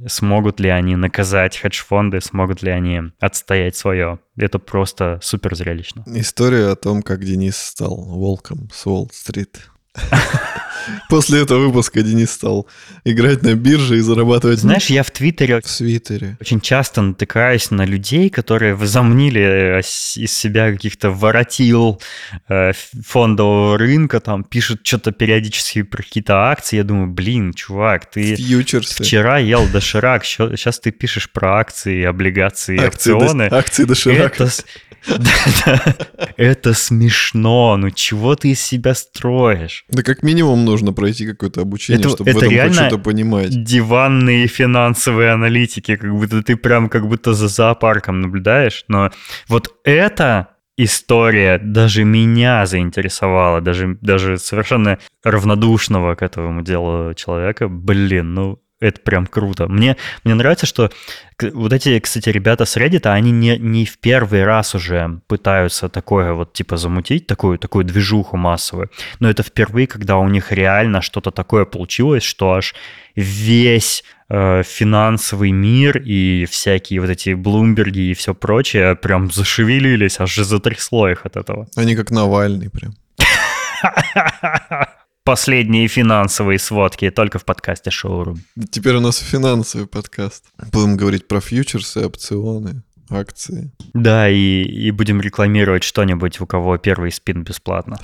смогут ли они наказать хедж-фонды, смогут ли они отстоять свое. Это просто супер зрелищно. История о том, как Денис стал волком с Уолл-стрит. После этого выпуска Денис стал играть на бирже и зарабатывать Знаешь, я в Твиттере в свитере. очень часто натыкаюсь на людей, которые возомнили э, из себя каких-то воротил э, фондового рынка, там пишут что-то периодически про какие-то акции. Я думаю, блин, чувак, ты Фьючерсы. вчера ел доширак, сейчас ты пишешь про акции, облигации, Акции, опционы. до- акции доширака. Это. Это смешно. Ну чего ты из себя строишь? Да как минимум нужно пройти какое-то обучение, Это- чтобы это в этом реально что-то понимать. Диванные финансовые аналитики, как будто ты прям как будто за зоопарком наблюдаешь. Но вот эта история даже меня заинтересовала, даже, даже совершенно равнодушного к этому делу человека. Блин, ну это прям круто. Мне, мне нравится, что вот эти, кстати, ребята с Reddit, они не, не в первый раз уже пытаются такое вот типа замутить, такую, такую движуху массовую. Но это впервые, когда у них реально что-то такое получилось, что аж весь э, финансовый мир и всякие вот эти Блумберги и все прочее прям зашевелились, аж затрясло их от этого. Они как Навальный прям. Последние финансовые сводки только в подкасте Шоурум. Теперь у нас финансовый подкаст. Будем говорить про фьючерсы, опционы, акции. Да, и, и будем рекламировать что-нибудь, у кого первый спин бесплатно.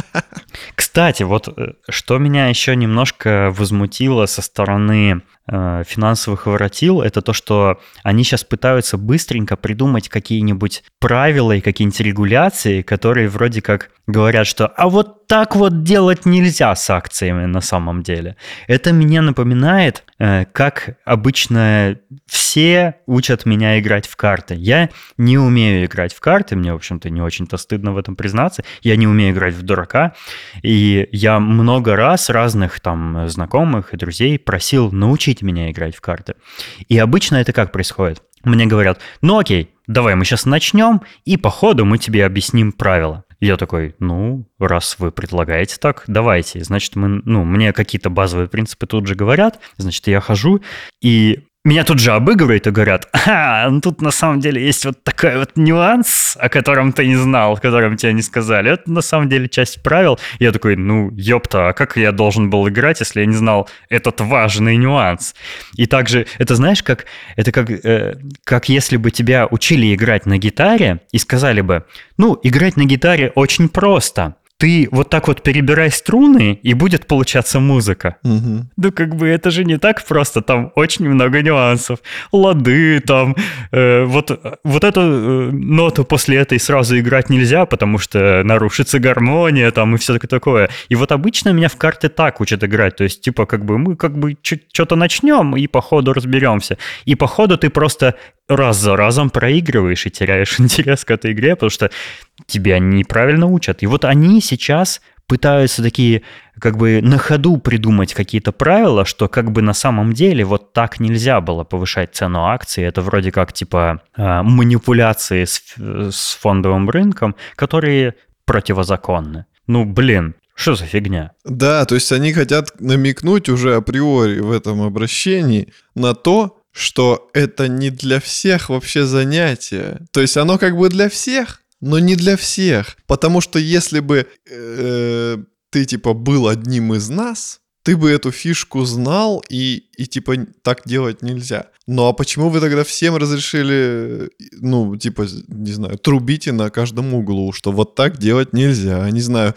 Кстати, вот э, что меня еще немножко возмутило со стороны финансовых воротил, это то, что они сейчас пытаются быстренько придумать какие-нибудь правила и какие-нибудь регуляции, которые вроде как говорят, что а вот так вот делать нельзя с акциями на самом деле. Это мне напоминает, э, как обычно все учат меня играть в карты. Я не умею играть в карты, мне, в общем-то, не очень-то стыдно в этом признаться. Я не умею играть в дурака, и я много раз разных там знакомых и друзей просил научить меня играть в карты. И обычно это как происходит? Мне говорят, ну окей, давай мы сейчас начнем, и по ходу мы тебе объясним правила. Я такой, ну, раз вы предлагаете так, давайте. Значит, мы, ну, мне какие-то базовые принципы тут же говорят, значит, я хожу, и меня тут же обыгрывают и говорят, а, ну тут на самом деле есть вот такой вот нюанс, о котором ты не знал, о котором тебе не сказали. Это на самом деле часть правил. Я такой, ну, ёпта, а как я должен был играть, если я не знал этот важный нюанс? И также, это знаешь, как, это как, э, как если бы тебя учили играть на гитаре и сказали бы, ну, играть на гитаре очень просто. Ты вот так вот перебирай струны, и будет получаться музыка. Мгм. Ну, как бы это же не так просто, там очень много нюансов. Лады там, э, вот, вот эту э, ноту после этой сразу играть нельзя, потому что нарушится гармония там и все такое. И вот обычно меня в карты так учат играть, то есть типа как бы мы как бы что-то начнем и по ходу разберемся. И по ходу ты просто раз за разом проигрываешь и теряешь интерес к этой игре, потому что тебя неправильно учат. И вот они сейчас пытаются такие как бы на ходу придумать какие-то правила, что как бы на самом деле вот так нельзя было повышать цену акций. Это вроде как типа э, манипуляции с, с фондовым рынком, которые противозаконны. Ну, блин, что за фигня? Да, то есть они хотят намекнуть уже априори в этом обращении на то, что это не для всех вообще занятие. То есть оно как бы для всех, но не для всех. Потому что если бы э, ты типа был одним из нас, ты бы эту фишку знал и, и типа так делать нельзя. Ну а почему вы тогда всем разрешили, ну, типа, не знаю, трубите на каждом углу, что вот так делать нельзя? Не знаю,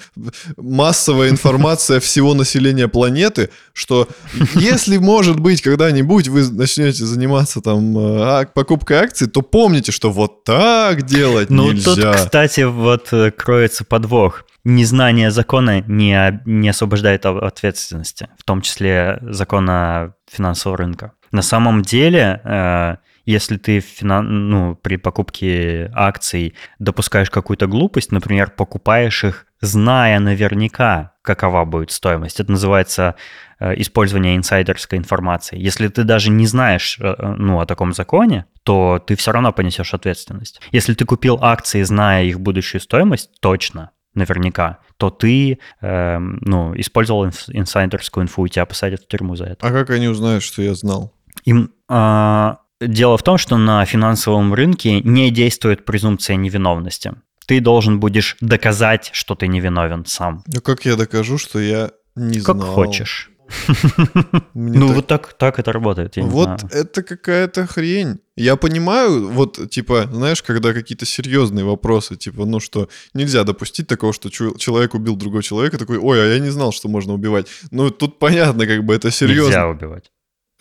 массовая информация всего населения планеты, что если, может быть, когда-нибудь вы начнете заниматься там э, а- покупкой акций, то помните, что вот так делать Ну, нельзя. тут, кстати, вот э, кроется подвох. Незнание закона не, не освобождает от ответственности, в том числе закона финансового рынка. На самом деле, э, если ты финан- ну, при покупке акций допускаешь какую-то глупость, например, покупаешь их, зная наверняка, какова будет стоимость, это называется э, использование инсайдерской информации. Если ты даже не знаешь э, ну, о таком законе, то ты все равно понесешь ответственность. Если ты купил акции, зная их будущую стоимость, точно, наверняка, то ты эм, ну, использовал инс- инсайдерскую инфу, и тебя посадят в тюрьму за это. А как они узнают, что я знал? Им а, дело в том, что на финансовом рынке не действует презумпция невиновности. Ты должен будешь доказать, что ты невиновен сам. Ну как я докажу, что я не Как знал? хочешь. Мне ну так- вот так, так это работает. Вот знаю. это какая-то хрень. Я понимаю, вот, типа, знаешь, когда какие-то серьезные вопросы, типа, ну что, нельзя допустить такого, что человек убил другого человека, такой, ой, а я не знал, что можно убивать. Ну, тут понятно, как бы это серьезно. Нельзя убивать.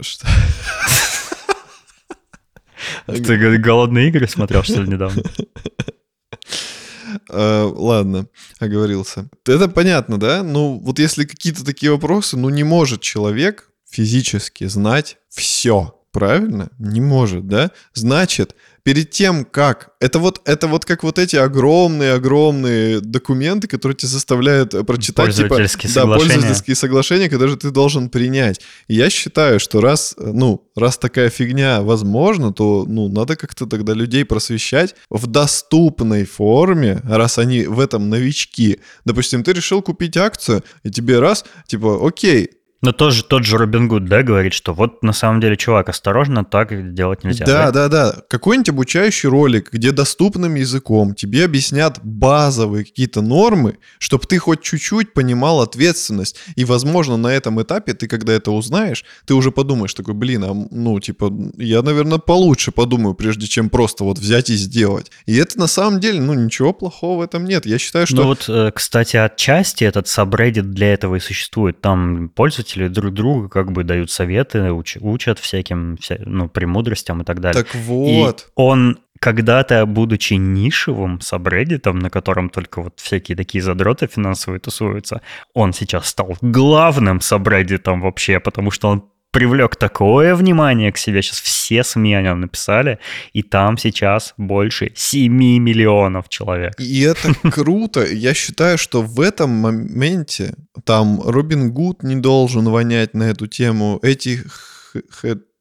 Что? Ты г- голодные игры смотрел, что ли, недавно? А, ладно, оговорился. Это понятно, да? Ну, вот если какие-то такие вопросы, ну, не может человек физически знать все. Правильно? Не может, да? Значит, перед тем, как... Это вот, это вот как вот эти огромные-огромные документы, которые тебя заставляют э, прочитать, типа... Пользовательские Да, соглашения. пользовательские соглашения, которые же ты должен принять. И я считаю, что раз, э, ну, раз такая фигня возможна, то, ну, надо как-то тогда людей просвещать в доступной форме, раз они в этом новички. Допустим, ты решил купить акцию, и тебе раз, типа, окей, Но тоже тот же Робин Гуд, да, говорит, что вот на самом деле, чувак, осторожно, так делать нельзя. Да, да, да. Какой-нибудь обучающий ролик, где доступным языком тебе объяснят базовые какие-то нормы, чтобы ты хоть чуть-чуть понимал ответственность. И, возможно, на этом этапе ты, когда это узнаешь, ты уже подумаешь такой, блин, а, ну, типа, я, наверное, получше подумаю, прежде чем просто вот взять и сделать. И это на самом деле, ну, ничего плохого в этом нет. Я считаю, что... Ну вот, э, кстати, отчасти этот сабреддит для этого и существует. Там пользователи друг другу как бы дают советы, уч- учат всяким, вся- ну, премудростям и так далее. Так вот. И он когда-то, будучи нишевым сабреддитом, на котором только вот всякие такие задроты финансовые тусуются, он сейчас стал главным сабреддитом вообще, потому что он привлек такое внимание к себе. Сейчас все СМИ о нем написали, и там сейчас больше 7 миллионов человек. И это круто. Я считаю, что в этом моменте там Робин Гуд не должен вонять на эту тему. Эти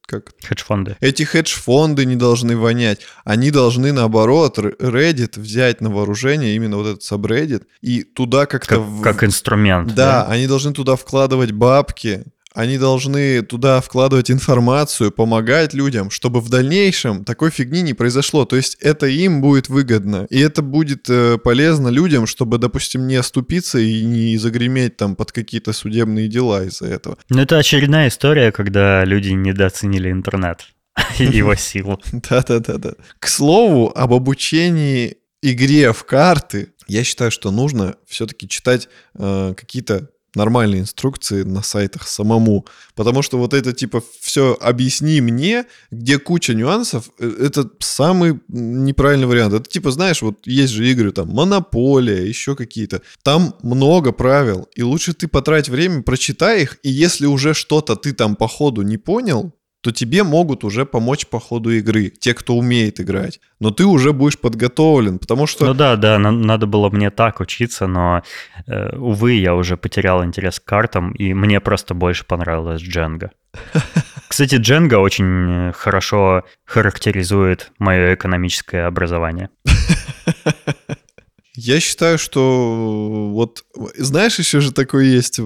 как Хедж-фонды. эти хедж-фонды не должны вонять. Они должны, наоборот, Reddit взять на вооружение, именно вот этот subreddit, и туда как-то... Как, в- как инструмент. Да, они должны туда вкладывать бабки, они должны туда вкладывать информацию, помогать людям, чтобы в дальнейшем такой фигни не произошло. То есть это им будет выгодно, и это будет э, полезно людям, чтобы, допустим, не оступиться и не загреметь там под какие-то судебные дела из-за этого. Ну, это очередная история, когда люди недооценили интернет и его силу. Да-да-да-да. К слову, об обучении игре в карты, я считаю, что нужно все-таки читать э, какие-то нормальные инструкции на сайтах самому. Потому что вот это типа все объясни мне, где куча нюансов, э, это самый неправильный вариант. Это типа, знаешь, вот есть же игры там Монополия, еще какие-то. Там много правил, и лучше ты потрать время, прочитай их, и если уже что-то ты там по ходу не понял, то тебе могут уже помочь по ходу игры, те, кто умеет играть. Но ты уже будешь подготовлен, потому что... Ну да, да, на- надо было мне так учиться, но, э, увы, я уже потерял интерес к картам, и мне просто больше понравилась Дженга. Кстати, Дженга очень хорошо характеризует мое экономическое образование. Я считаю, что вот знаешь, еще же такое есть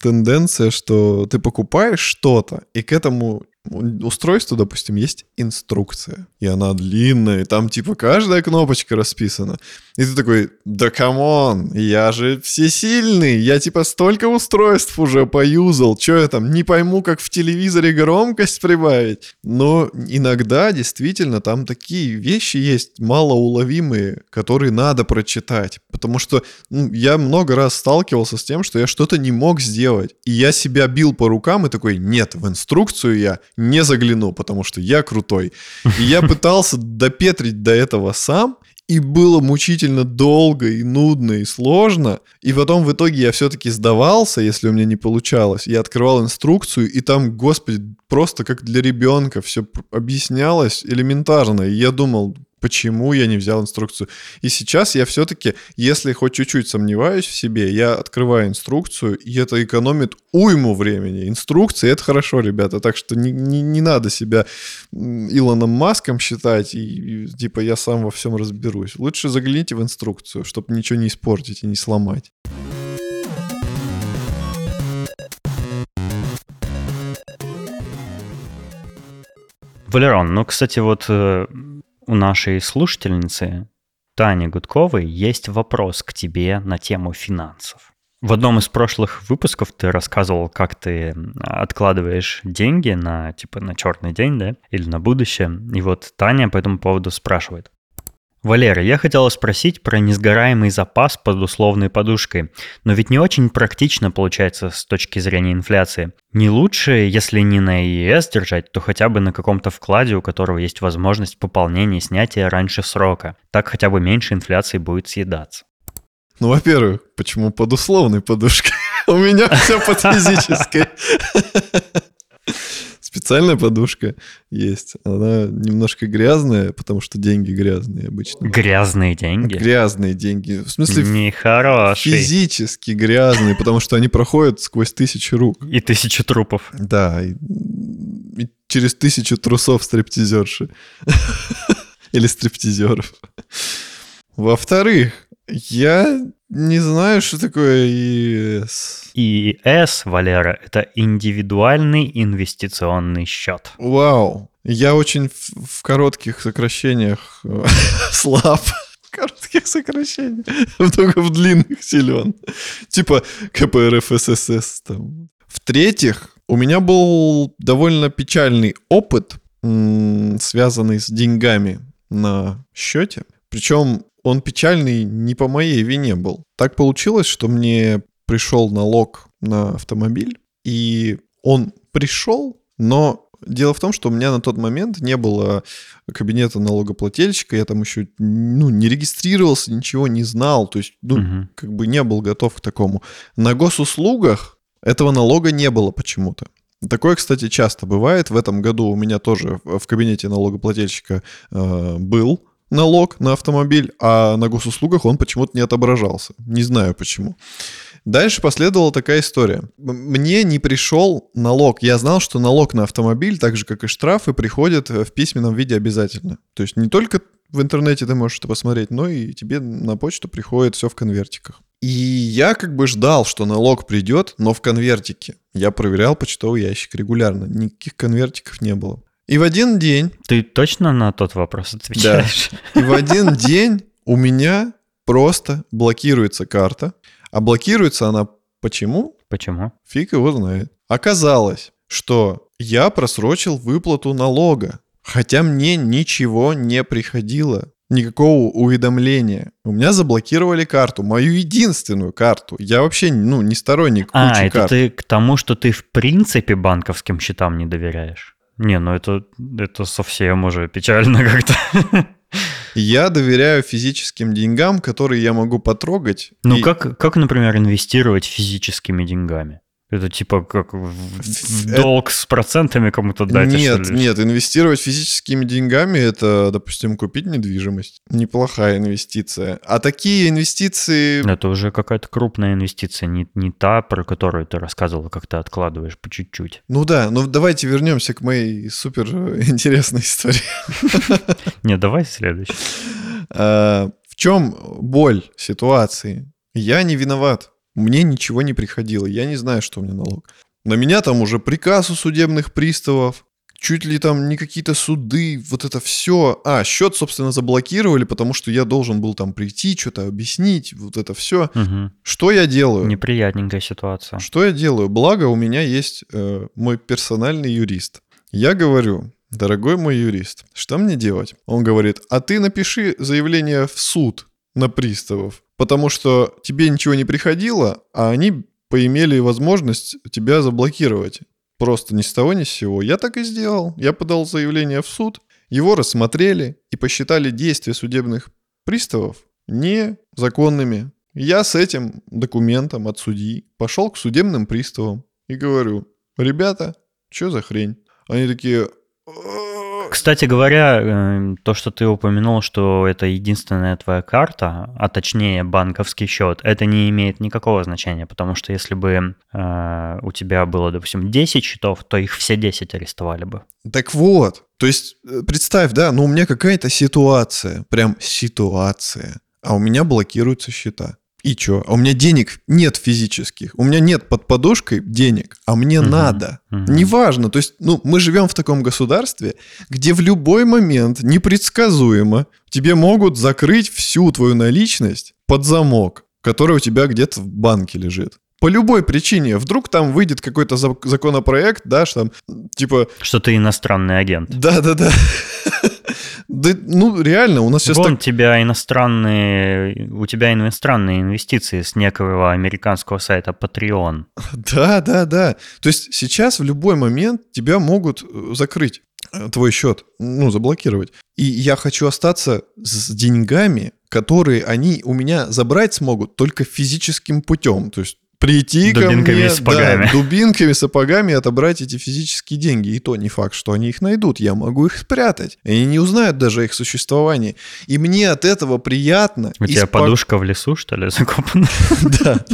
тенденция, что ты покупаешь что-то, и к этому устройству, допустим, есть инструкция. И она длинная, и там типа каждая кнопочка расписана. И ты такой, да come on, я же всесильный, я типа столько устройств уже поюзал, что я там не пойму, как в телевизоре громкость прибавить. Но иногда действительно там такие вещи есть малоуловимые, которые надо прочитать. Потому что ну, я много раз сталкивался с тем, что я что-то не мог сделать. И я себя бил по рукам и такой, нет, в инструкцию я не загляну, потому что я крутой. И я пытался допетрить до этого сам, и было мучительно долго и нудно и сложно. И потом в итоге я все-таки сдавался, если у меня не получалось. Я открывал инструкцию, и там, господи, просто как для ребенка все объяснялось элементарно. И я думал, почему я не взял инструкцию. И сейчас я все-таки, если хоть чуть-чуть сомневаюсь в себе, я открываю инструкцию, и это экономит уйму времени. Инструкции — это хорошо, ребята, так что не, не, не надо себя Илоном Маском считать, и, и типа я сам во всем разберусь. Лучше загляните в инструкцию, чтобы ничего не испортить и не сломать. Валерон, ну, кстати, вот э, у нашей слушательницы Тани Гудковой есть вопрос к тебе на тему финансов. В одном из прошлых выпусков ты рассказывал, как ты откладываешь деньги на типа на черный день, да, или на будущее. И вот Таня по этому поводу спрашивает. Валера, я хотела спросить про несгораемый запас под условной подушкой, но ведь не очень практично получается с точки зрения инфляции. Не лучше, если не на ЕС держать, то хотя бы на каком-то вкладе, у которого есть возможность пополнения и снятия раньше срока. Так хотя бы меньше инфляции будет съедаться. Ну, во-первых, почему под условной подушкой? У меня все под физической. Специальная подушка есть. Она немножко грязная, потому что деньги грязные обычно. Грязные деньги? Грязные деньги. В смысле, Нехорошие. физически грязные, потому что они проходят сквозь тысячи рук. И тысячи трупов. Да, и, и через тысячу трусов стриптизерши. Или стриптизеров. Во-вторых, я не знаю, что такое ИС. ИИС, Валера, это индивидуальный инвестиционный счет. Вау. Я очень в, в коротких сокращениях э, слаб. В коротких сокращениях. Только в длинных силен. Типа КПРФ ССС там. В-третьих, у меня был довольно печальный опыт, связанный с деньгами на счете. Причем он печальный не по моей вине был. Так получилось, что мне пришел налог на автомобиль, и он пришел, но дело в том, что у меня на тот момент не было кабинета налогоплательщика, я там еще ну, не регистрировался, ничего не знал, то есть ну, Мгм. как бы не был готов к такому. На госуслугах этого налога не было почему-то. Такое, кстати, часто бывает. В этом году у меня тоже в в кабинете налогоплательщика э, был налог на автомобиль, а на госуслугах он почему-то не отображался. Не знаю почему. Дальше последовала такая история. Мне не пришел налог. Я знал, что налог на автомобиль, так же как и штрафы, приходят э, в письменном виде обязательно. То есть не только в интернете ты можешь это посмотреть, но и тебе на почту приходит все в конвертиках. И я как бы ждал, что налог придет, но в конвертике. Я проверял почтовый ящик регулярно. Никаких конвертиков не было. И в один день Ты точно на тот вопрос отвечаешь? и в один день у меня просто блокируется карта. А блокируется она почему? Почему? Фиг его знает. Оказалось, что я просрочил выплату налога, хотя мне ничего не приходило. Никакого уведомления. У меня заблокировали карту, мою единственную карту. Я вообще, ну, не сторонник А, кучи это карт. ты к тому, что ты в принципе банковским счетам не доверяешь? Не, ну это, это совсем уже печально как-то. Я доверяю физическим деньгам, которые я могу потрогать. Ну И- как, как, например, инвестировать физическими деньгами? Это типа как в, Это- долг с процентами кому-то дать? Нет, нет, инвестировать физическими деньгами это, допустим, купить недвижимость. Неплохая инвестиция. А такие инвестиции... Это уже какая-то крупная инвестиция, не, не та, про которую ты рассказывал, как ты откладываешь по чуть-чуть. Ну да, ну давайте вернемся к моей супер интересной истории. Не, давай следующий. А, В чем боль ситуации? Я не виноват. Мне ничего не приходило. Я не знаю, что у меня налог. На меня там уже приказ у судебных приставов, чуть ли там не какие-то суды, вот это все. А, счет, собственно, заблокировали, потому что я должен был там прийти, что-то объяснить, вот это все. Мгм. Что я делаю? Неприятненькая ситуация. Что я делаю? Благо, у меня есть э, мой персональный юрист. Я говорю, дорогой мой юрист, что мне делать? Он говорит, а ты напиши заявление в суд на приставов, потому что тебе ничего не приходило, а они поимели возможность тебя заблокировать. Просто ни с того ни с сего. Я так и сделал. Я подал заявление в суд, его рассмотрели и посчитали действия судебных приставов незаконными. Я с этим документом от судьи пошел к судебным приставам и говорю, ребята, что за хрень? Они такие, «Э, Кстати говоря, э, то, что ты упомянул, что это единственная твоя карта, а точнее банковский счет, это не имеет никакого значения, потому что если бы э, у тебя было, допустим, 10 счетов, то их все 10 арестовали бы. Так вот, то есть э, представь, да, ну у меня какая-то ситуация, прям ситуация, а у меня блокируются счета. И чё? А у меня денег нет физических. У меня нет под подушкой денег, а мне Мгм. надо. Мгм. Неважно. То есть, ну, мы живем в таком государстве, где в любой момент непредсказуемо тебе могут закрыть всю твою наличность под замок, который у тебя где-то в банке лежит. По любой причине. Вдруг там выйдет какой-то за- законопроект, да, что там, типа, Что ты иностранный агент. да-да-да. Да, ну, реально, у нас сейчас Вон так... тебя иностранные, у тебя иностранные инвестиции с некого американского сайта Patreon. Да, да, да. То есть сейчас в любой момент тебя могут э, закрыть э, твой счет, ну, заблокировать. И я хочу остаться с деньгами, которые они у меня забрать смогут только физическим путем. То есть прийти ко Дубинками мне, и сапогами. да, дубинками, сапогами отобрать эти физические деньги. И то не факт, что они их найдут. Я могу их спрятать. Они не узнают даже о их существовании. И мне от этого приятно. У тебя спок- подушка в лесу, что ли, закопана? Да.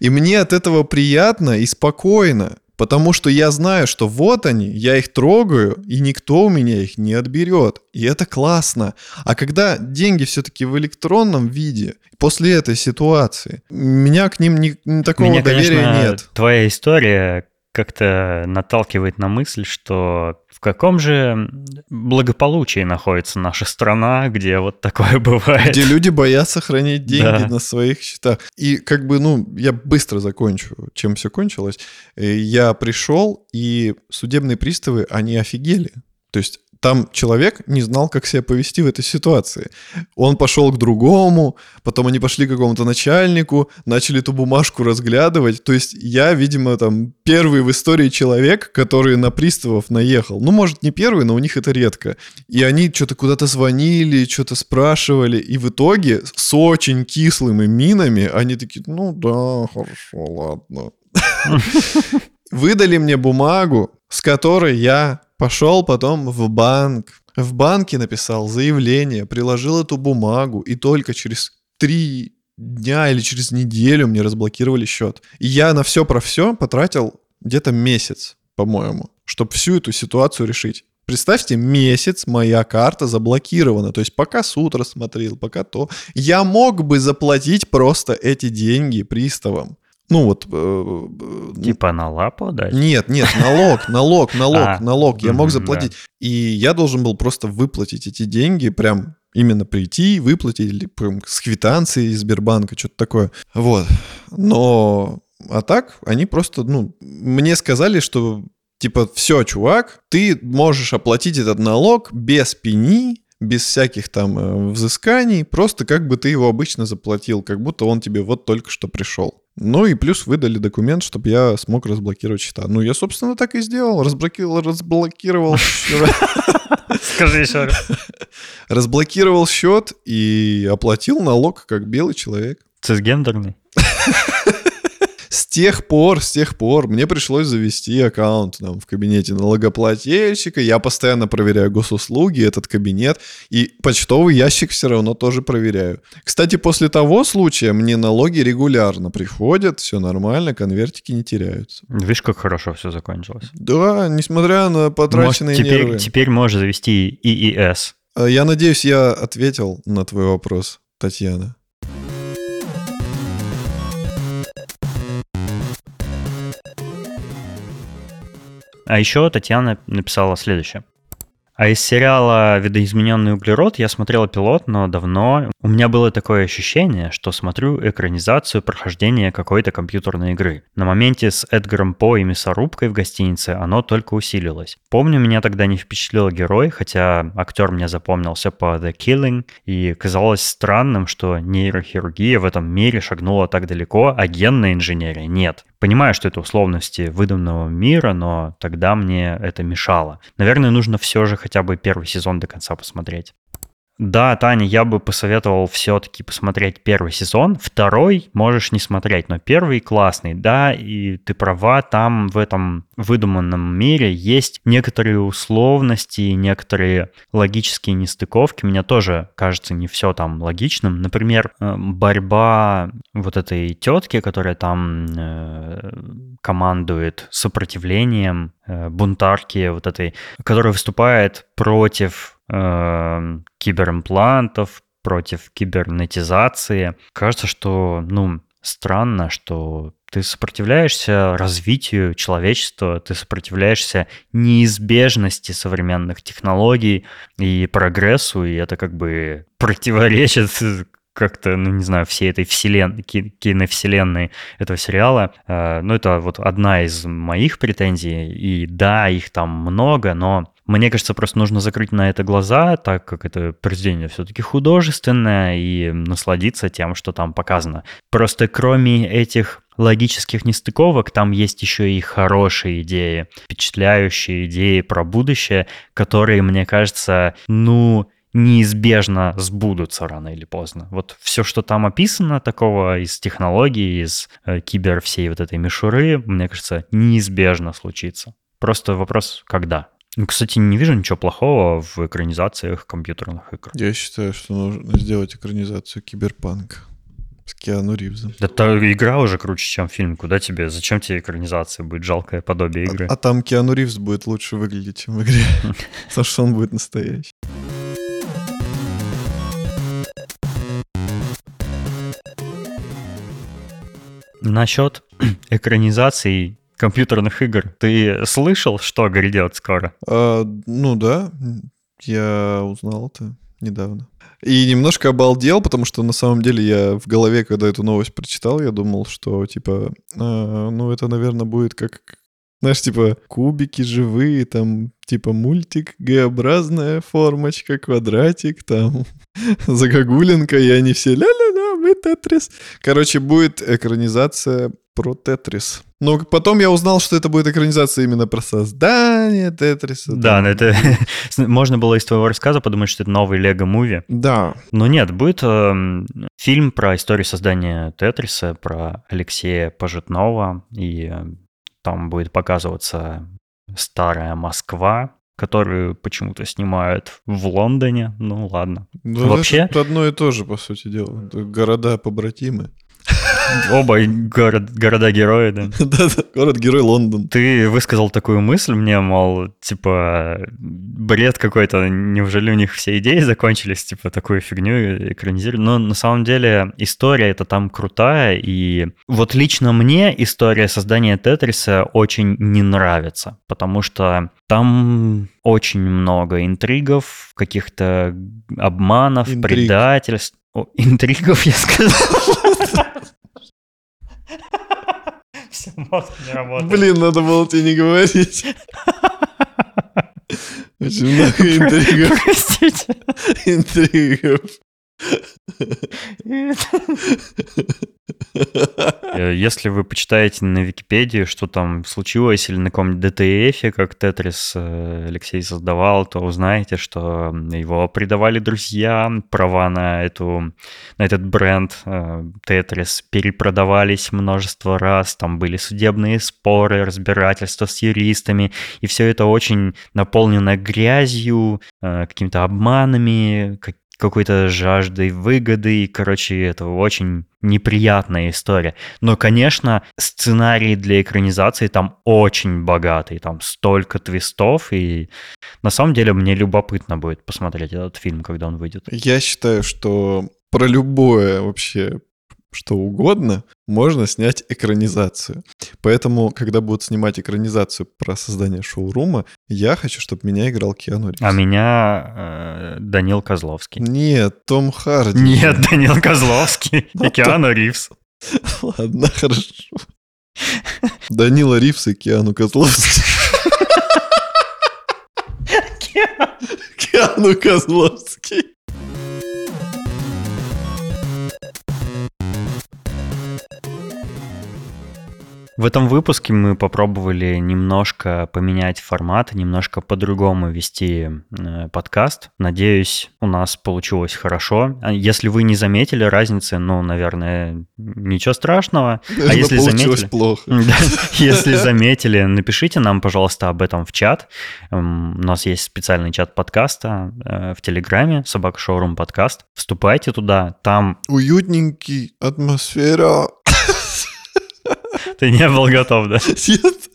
И мне от этого приятно и спокойно, потому что я знаю, что вот они, я их трогаю, и никто у меня их не отберет. И это классно. А когда деньги все-таки в электронном виде, после этой ситуации, меня к ним ни- ни такого Меня, доверия конечно, нет. твоя история как-то наталкивает на мысль, что в каком же благополучии находится наша страна, где вот такое бывает. Где люди боятся хранить деньги Да. на своих счетах. И как бы, ну, я быстро закончу, чем все кончилось. Э, Я пришел, и судебные приставы, они офигели. То есть там человек не знал, как себя повести в этой ситуации. Он пошел к другому, потом они пошли к какому-то начальнику, начали эту бумажку разглядывать. То есть я, видимо, там первый в истории человек, который на приставов наехал. Ну, может, не первый, но у них это редко. И они что-то куда-то звонили, что-то спрашивали. И в итоге с очень кислыми минами они такие, ну да, хорошо, ладно. Выдали мне бумагу, с которой я пошел потом в банк. В банке написал заявление, приложил эту бумагу, и только через три дня или через неделю мне разблокировали счет. И я на все про все потратил где-то месяц, по-моему, чтобы всю эту ситуацию решить. Представьте, месяц моя карта заблокирована. То есть пока суд рассмотрел, пока то. Я мог бы заплатить просто эти деньги приставам. Ну вот... э, э, Типа на лапу дать? нет, нет, налог, налог, налог, А, налог. Я мог заплатить. И я должен был просто выплатить эти деньги, прям именно прийти, выплатить, или прям с квитанции из Сбербанка, что-то такое. Вот. Но... А так, они просто, ну, мне сказали, что типа, все, чувак, ты можешь оплатить этот налог без пени, без всяких там э, взысканий, просто как бы ты его обычно заплатил, как будто он тебе вот только что пришел. Ну и плюс выдали документ, чтобы я смог разблокировать счета. Ну, я, собственно, так и сделал. Разблокировал, разблокировал, Скажи еще раз. разблокировал счет и оплатил налог как белый человек. Цисгендерный? С тех пор, с тех пор мне пришлось завести аккаунт там, в кабинете налогоплательщика. Я постоянно проверяю госуслуги, этот кабинет. И почтовый ящик все равно тоже проверяю. Кстати, после того случая мне налоги регулярно приходят, все нормально, конвертики не теряются. Видишь, как хорошо все закончилось. Да, несмотря на Может, потраченные теперь, нервы. теперь можешь завести ИИС. А Я надеюсь, я ответил на твой вопрос, Татьяна. А еще Татьяна написала следующее. А из сериала «Видоизмененный углерод» я смотрел пилот, но давно. У меня было такое ощущение, что смотрю экранизацию прохождения какой-то компьютерной игры. На моменте с Эдгаром По и мясорубкой в гостинице оно только усилилось. Помню, меня тогда не впечатлил герой, хотя актер мне запомнился по The Killing, и казалось странным, что нейрохирургия в этом мире шагнула так далеко, а генная инженерия нет. Понимаю, что это условности выдуманного мира, но тогда мне это мешало. Наверное, нужно все же хотя бы первый сезон до конца посмотреть. Да, Таня, я бы посоветовал все-таки посмотреть первый сезон. Второй можешь не смотреть, но первый классный. Да, и ты права, там в этом выдуманном мире есть некоторые условности, некоторые логические нестыковки. Мне тоже кажется не все там логичным. Например, э, борьба вот этой тетки, которая там э, командует сопротивлением э, бунтарки вот этой, которая выступает против э, киберимплантов, против кибернетизации. Кажется, что, ну, странно, что ты сопротивляешься развитию человечества, ты сопротивляешься неизбежности современных технологий и прогрессу, и это как бы противоречит как-то, ну, не знаю, всей этой вселенной, киновселенной этого сериала. Э, ну, это вот одна из моих претензий. И да, их там много, но мне кажется, просто нужно закрыть на это глаза, так как это произведение все-таки художественное, и насладиться тем, что там показано. Просто кроме этих логических нестыковок, там есть еще и хорошие идеи, впечатляющие идеи про будущее, которые, мне кажется, ну, неизбежно сбудутся рано или поздно. Вот все, что там описано такого из технологий, из э, кибер всей вот этой мишуры, мне кажется, неизбежно случится. Просто вопрос, когда. Ну, кстати, не вижу ничего плохого в экранизациях компьютерных игр. Я считаю, что нужно сделать экранизацию киберпанка с Киану Ривзом. Да та игра уже круче, чем фильм. Куда тебе? Зачем тебе экранизация будет? Жалкое подобие игры. А, а там Киану Ривз будет лучше выглядеть, чем в игре. Потому что он будет настоящий. Насчет экранизаций компьютерных игр. Ты слышал, что грядет скоро? А, ну да, я узнал это недавно. И немножко обалдел, потому что на самом деле я в голове, когда эту новость прочитал, я думал, что типа, а, ну это, наверное, будет как, знаешь, типа кубики живые, там типа мультик, Г-образная формочка, квадратик, там загогулинка, и они все ля-ля-ля, мы Тетрис. Короче, будет экранизация про Тетрис. Но потом я узнал, что это будет экранизация именно про создание Тетриса. Да, но это можно было из твоего рассказа подумать, что это новый Лего Муви. Да. Но нет, будет э, фильм про историю создания Тетриса, про Алексея Пожитнова, и э, там будет показываться старая Москва, которую почему-то снимают в Лондоне. Ну ладно. Да, Вообще... Это одно и то же, по сути дела. Города побратимы. Оба город, города-герои, да. Да-да, город-герой Лондон. Ты высказал такую мысль мне, мол, типа, бред какой-то, неужели у них все идеи закончились, типа, такую фигню экранизировать? Но на самом деле история это там крутая, и вот лично мне история создания Тетриса очень не нравится, потому что там очень много интригов, каких-то обманов, Интриг. предательств. О, интригов, я сказал. Все, мозг не работает. Блин, надо было тебе не говорить. Очень много интригов. Простите. Интригов. Э, если вы почитаете на Википедии, что там случилось, или на каком-нибудь DTF, как Тетрис э, Алексей создавал, то узнаете, что его предавали друзья, права на, эту, на этот бренд Тетрис перепродавались множество раз, там были судебные споры, разбирательства с юристами, и все это очень наполнено грязью, э, какими-то обманами, какой-то жаждой выгоды, и, короче, это очень неприятная история. Но, конечно, сценарий для экранизации там очень богатый, там столько твистов, и на самом деле мне любопытно будет посмотреть этот фильм, когда он выйдет. Я считаю, что про любое вообще что угодно, можно снять экранизацию. Поэтому, когда будут снимать экранизацию про создание шоурума, я хочу, чтобы меня играл Киану Ривз. А меня э, Данил Козловский. Нет, Том Харди. Нет, Данил Козловский и Киану Ривз. Ладно, хорошо. Данила Ривз и Киану Козловский. Киану Козловский. В этом выпуске мы попробовали немножко поменять формат, немножко по-другому вести э, подкаст. Надеюсь, у нас получилось хорошо. А если вы не заметили разницы, ну, наверное, ничего страшного. А если заметили, плохо. если заметили, напишите нам, пожалуйста, об этом в чат. Эм, у нас есть специальный чат подкаста э, в Телеграме, собака шоурум подкаст. Вступайте туда, там... Уютненький, атмосфера Ты не был готов, да? Нет.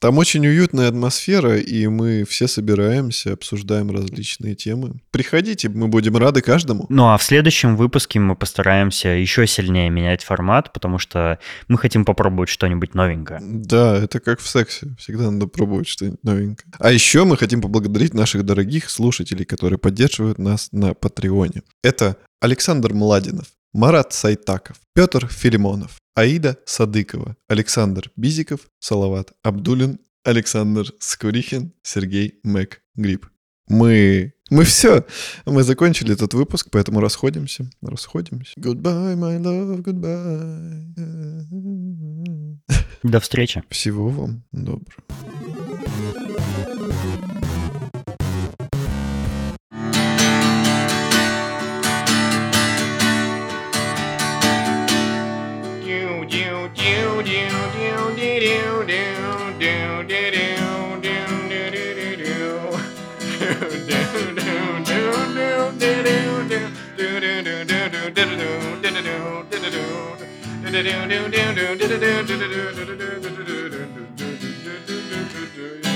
Там очень уютная атмосфера, и мы все собираемся, обсуждаем различные темы. Приходите, мы будем рады каждому. Ну а в следующем выпуске мы постараемся еще сильнее менять формат, потому что мы хотим попробовать что-нибудь новенькое. Да, это как в сексе. Всегда надо пробовать что-нибудь новенькое. А еще мы хотим поблагодарить наших дорогих слушателей, которые поддерживают нас на Патреоне. Это Александр Младинов, Марат Сайтаков, Петр Филимонов, Аида Садыкова, Александр Бизиков, Салават Абдулин, Александр Скурихин, Сергей Мэг Гриб. Мы... Мы все. Мы закончили этот выпуск, поэтому расходимся. Расходимся. Goodbye, my love, goodbye. До встречи. Всего вам доброго.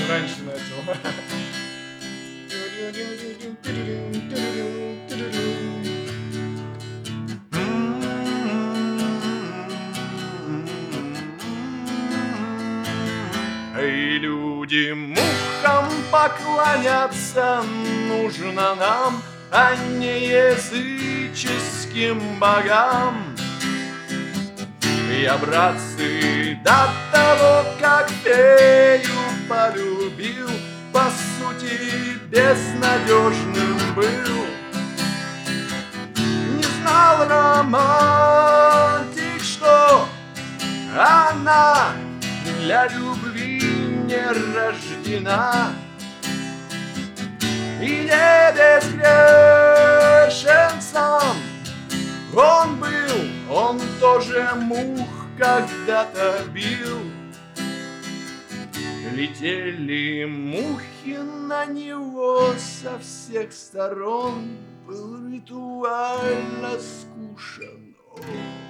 Раньше начал. Эй, люди, мухам поклоняться нужно нам, а не языческим богам. Я, братцы, до того, как фею полюбил, По сути, безнадежным был. Не знал романтик, что она для любви не рождена. И не безгрешен сам он был, он тоже мух когда-то бил. Летели мухи на него со всех сторон, Был ритуально скушен он.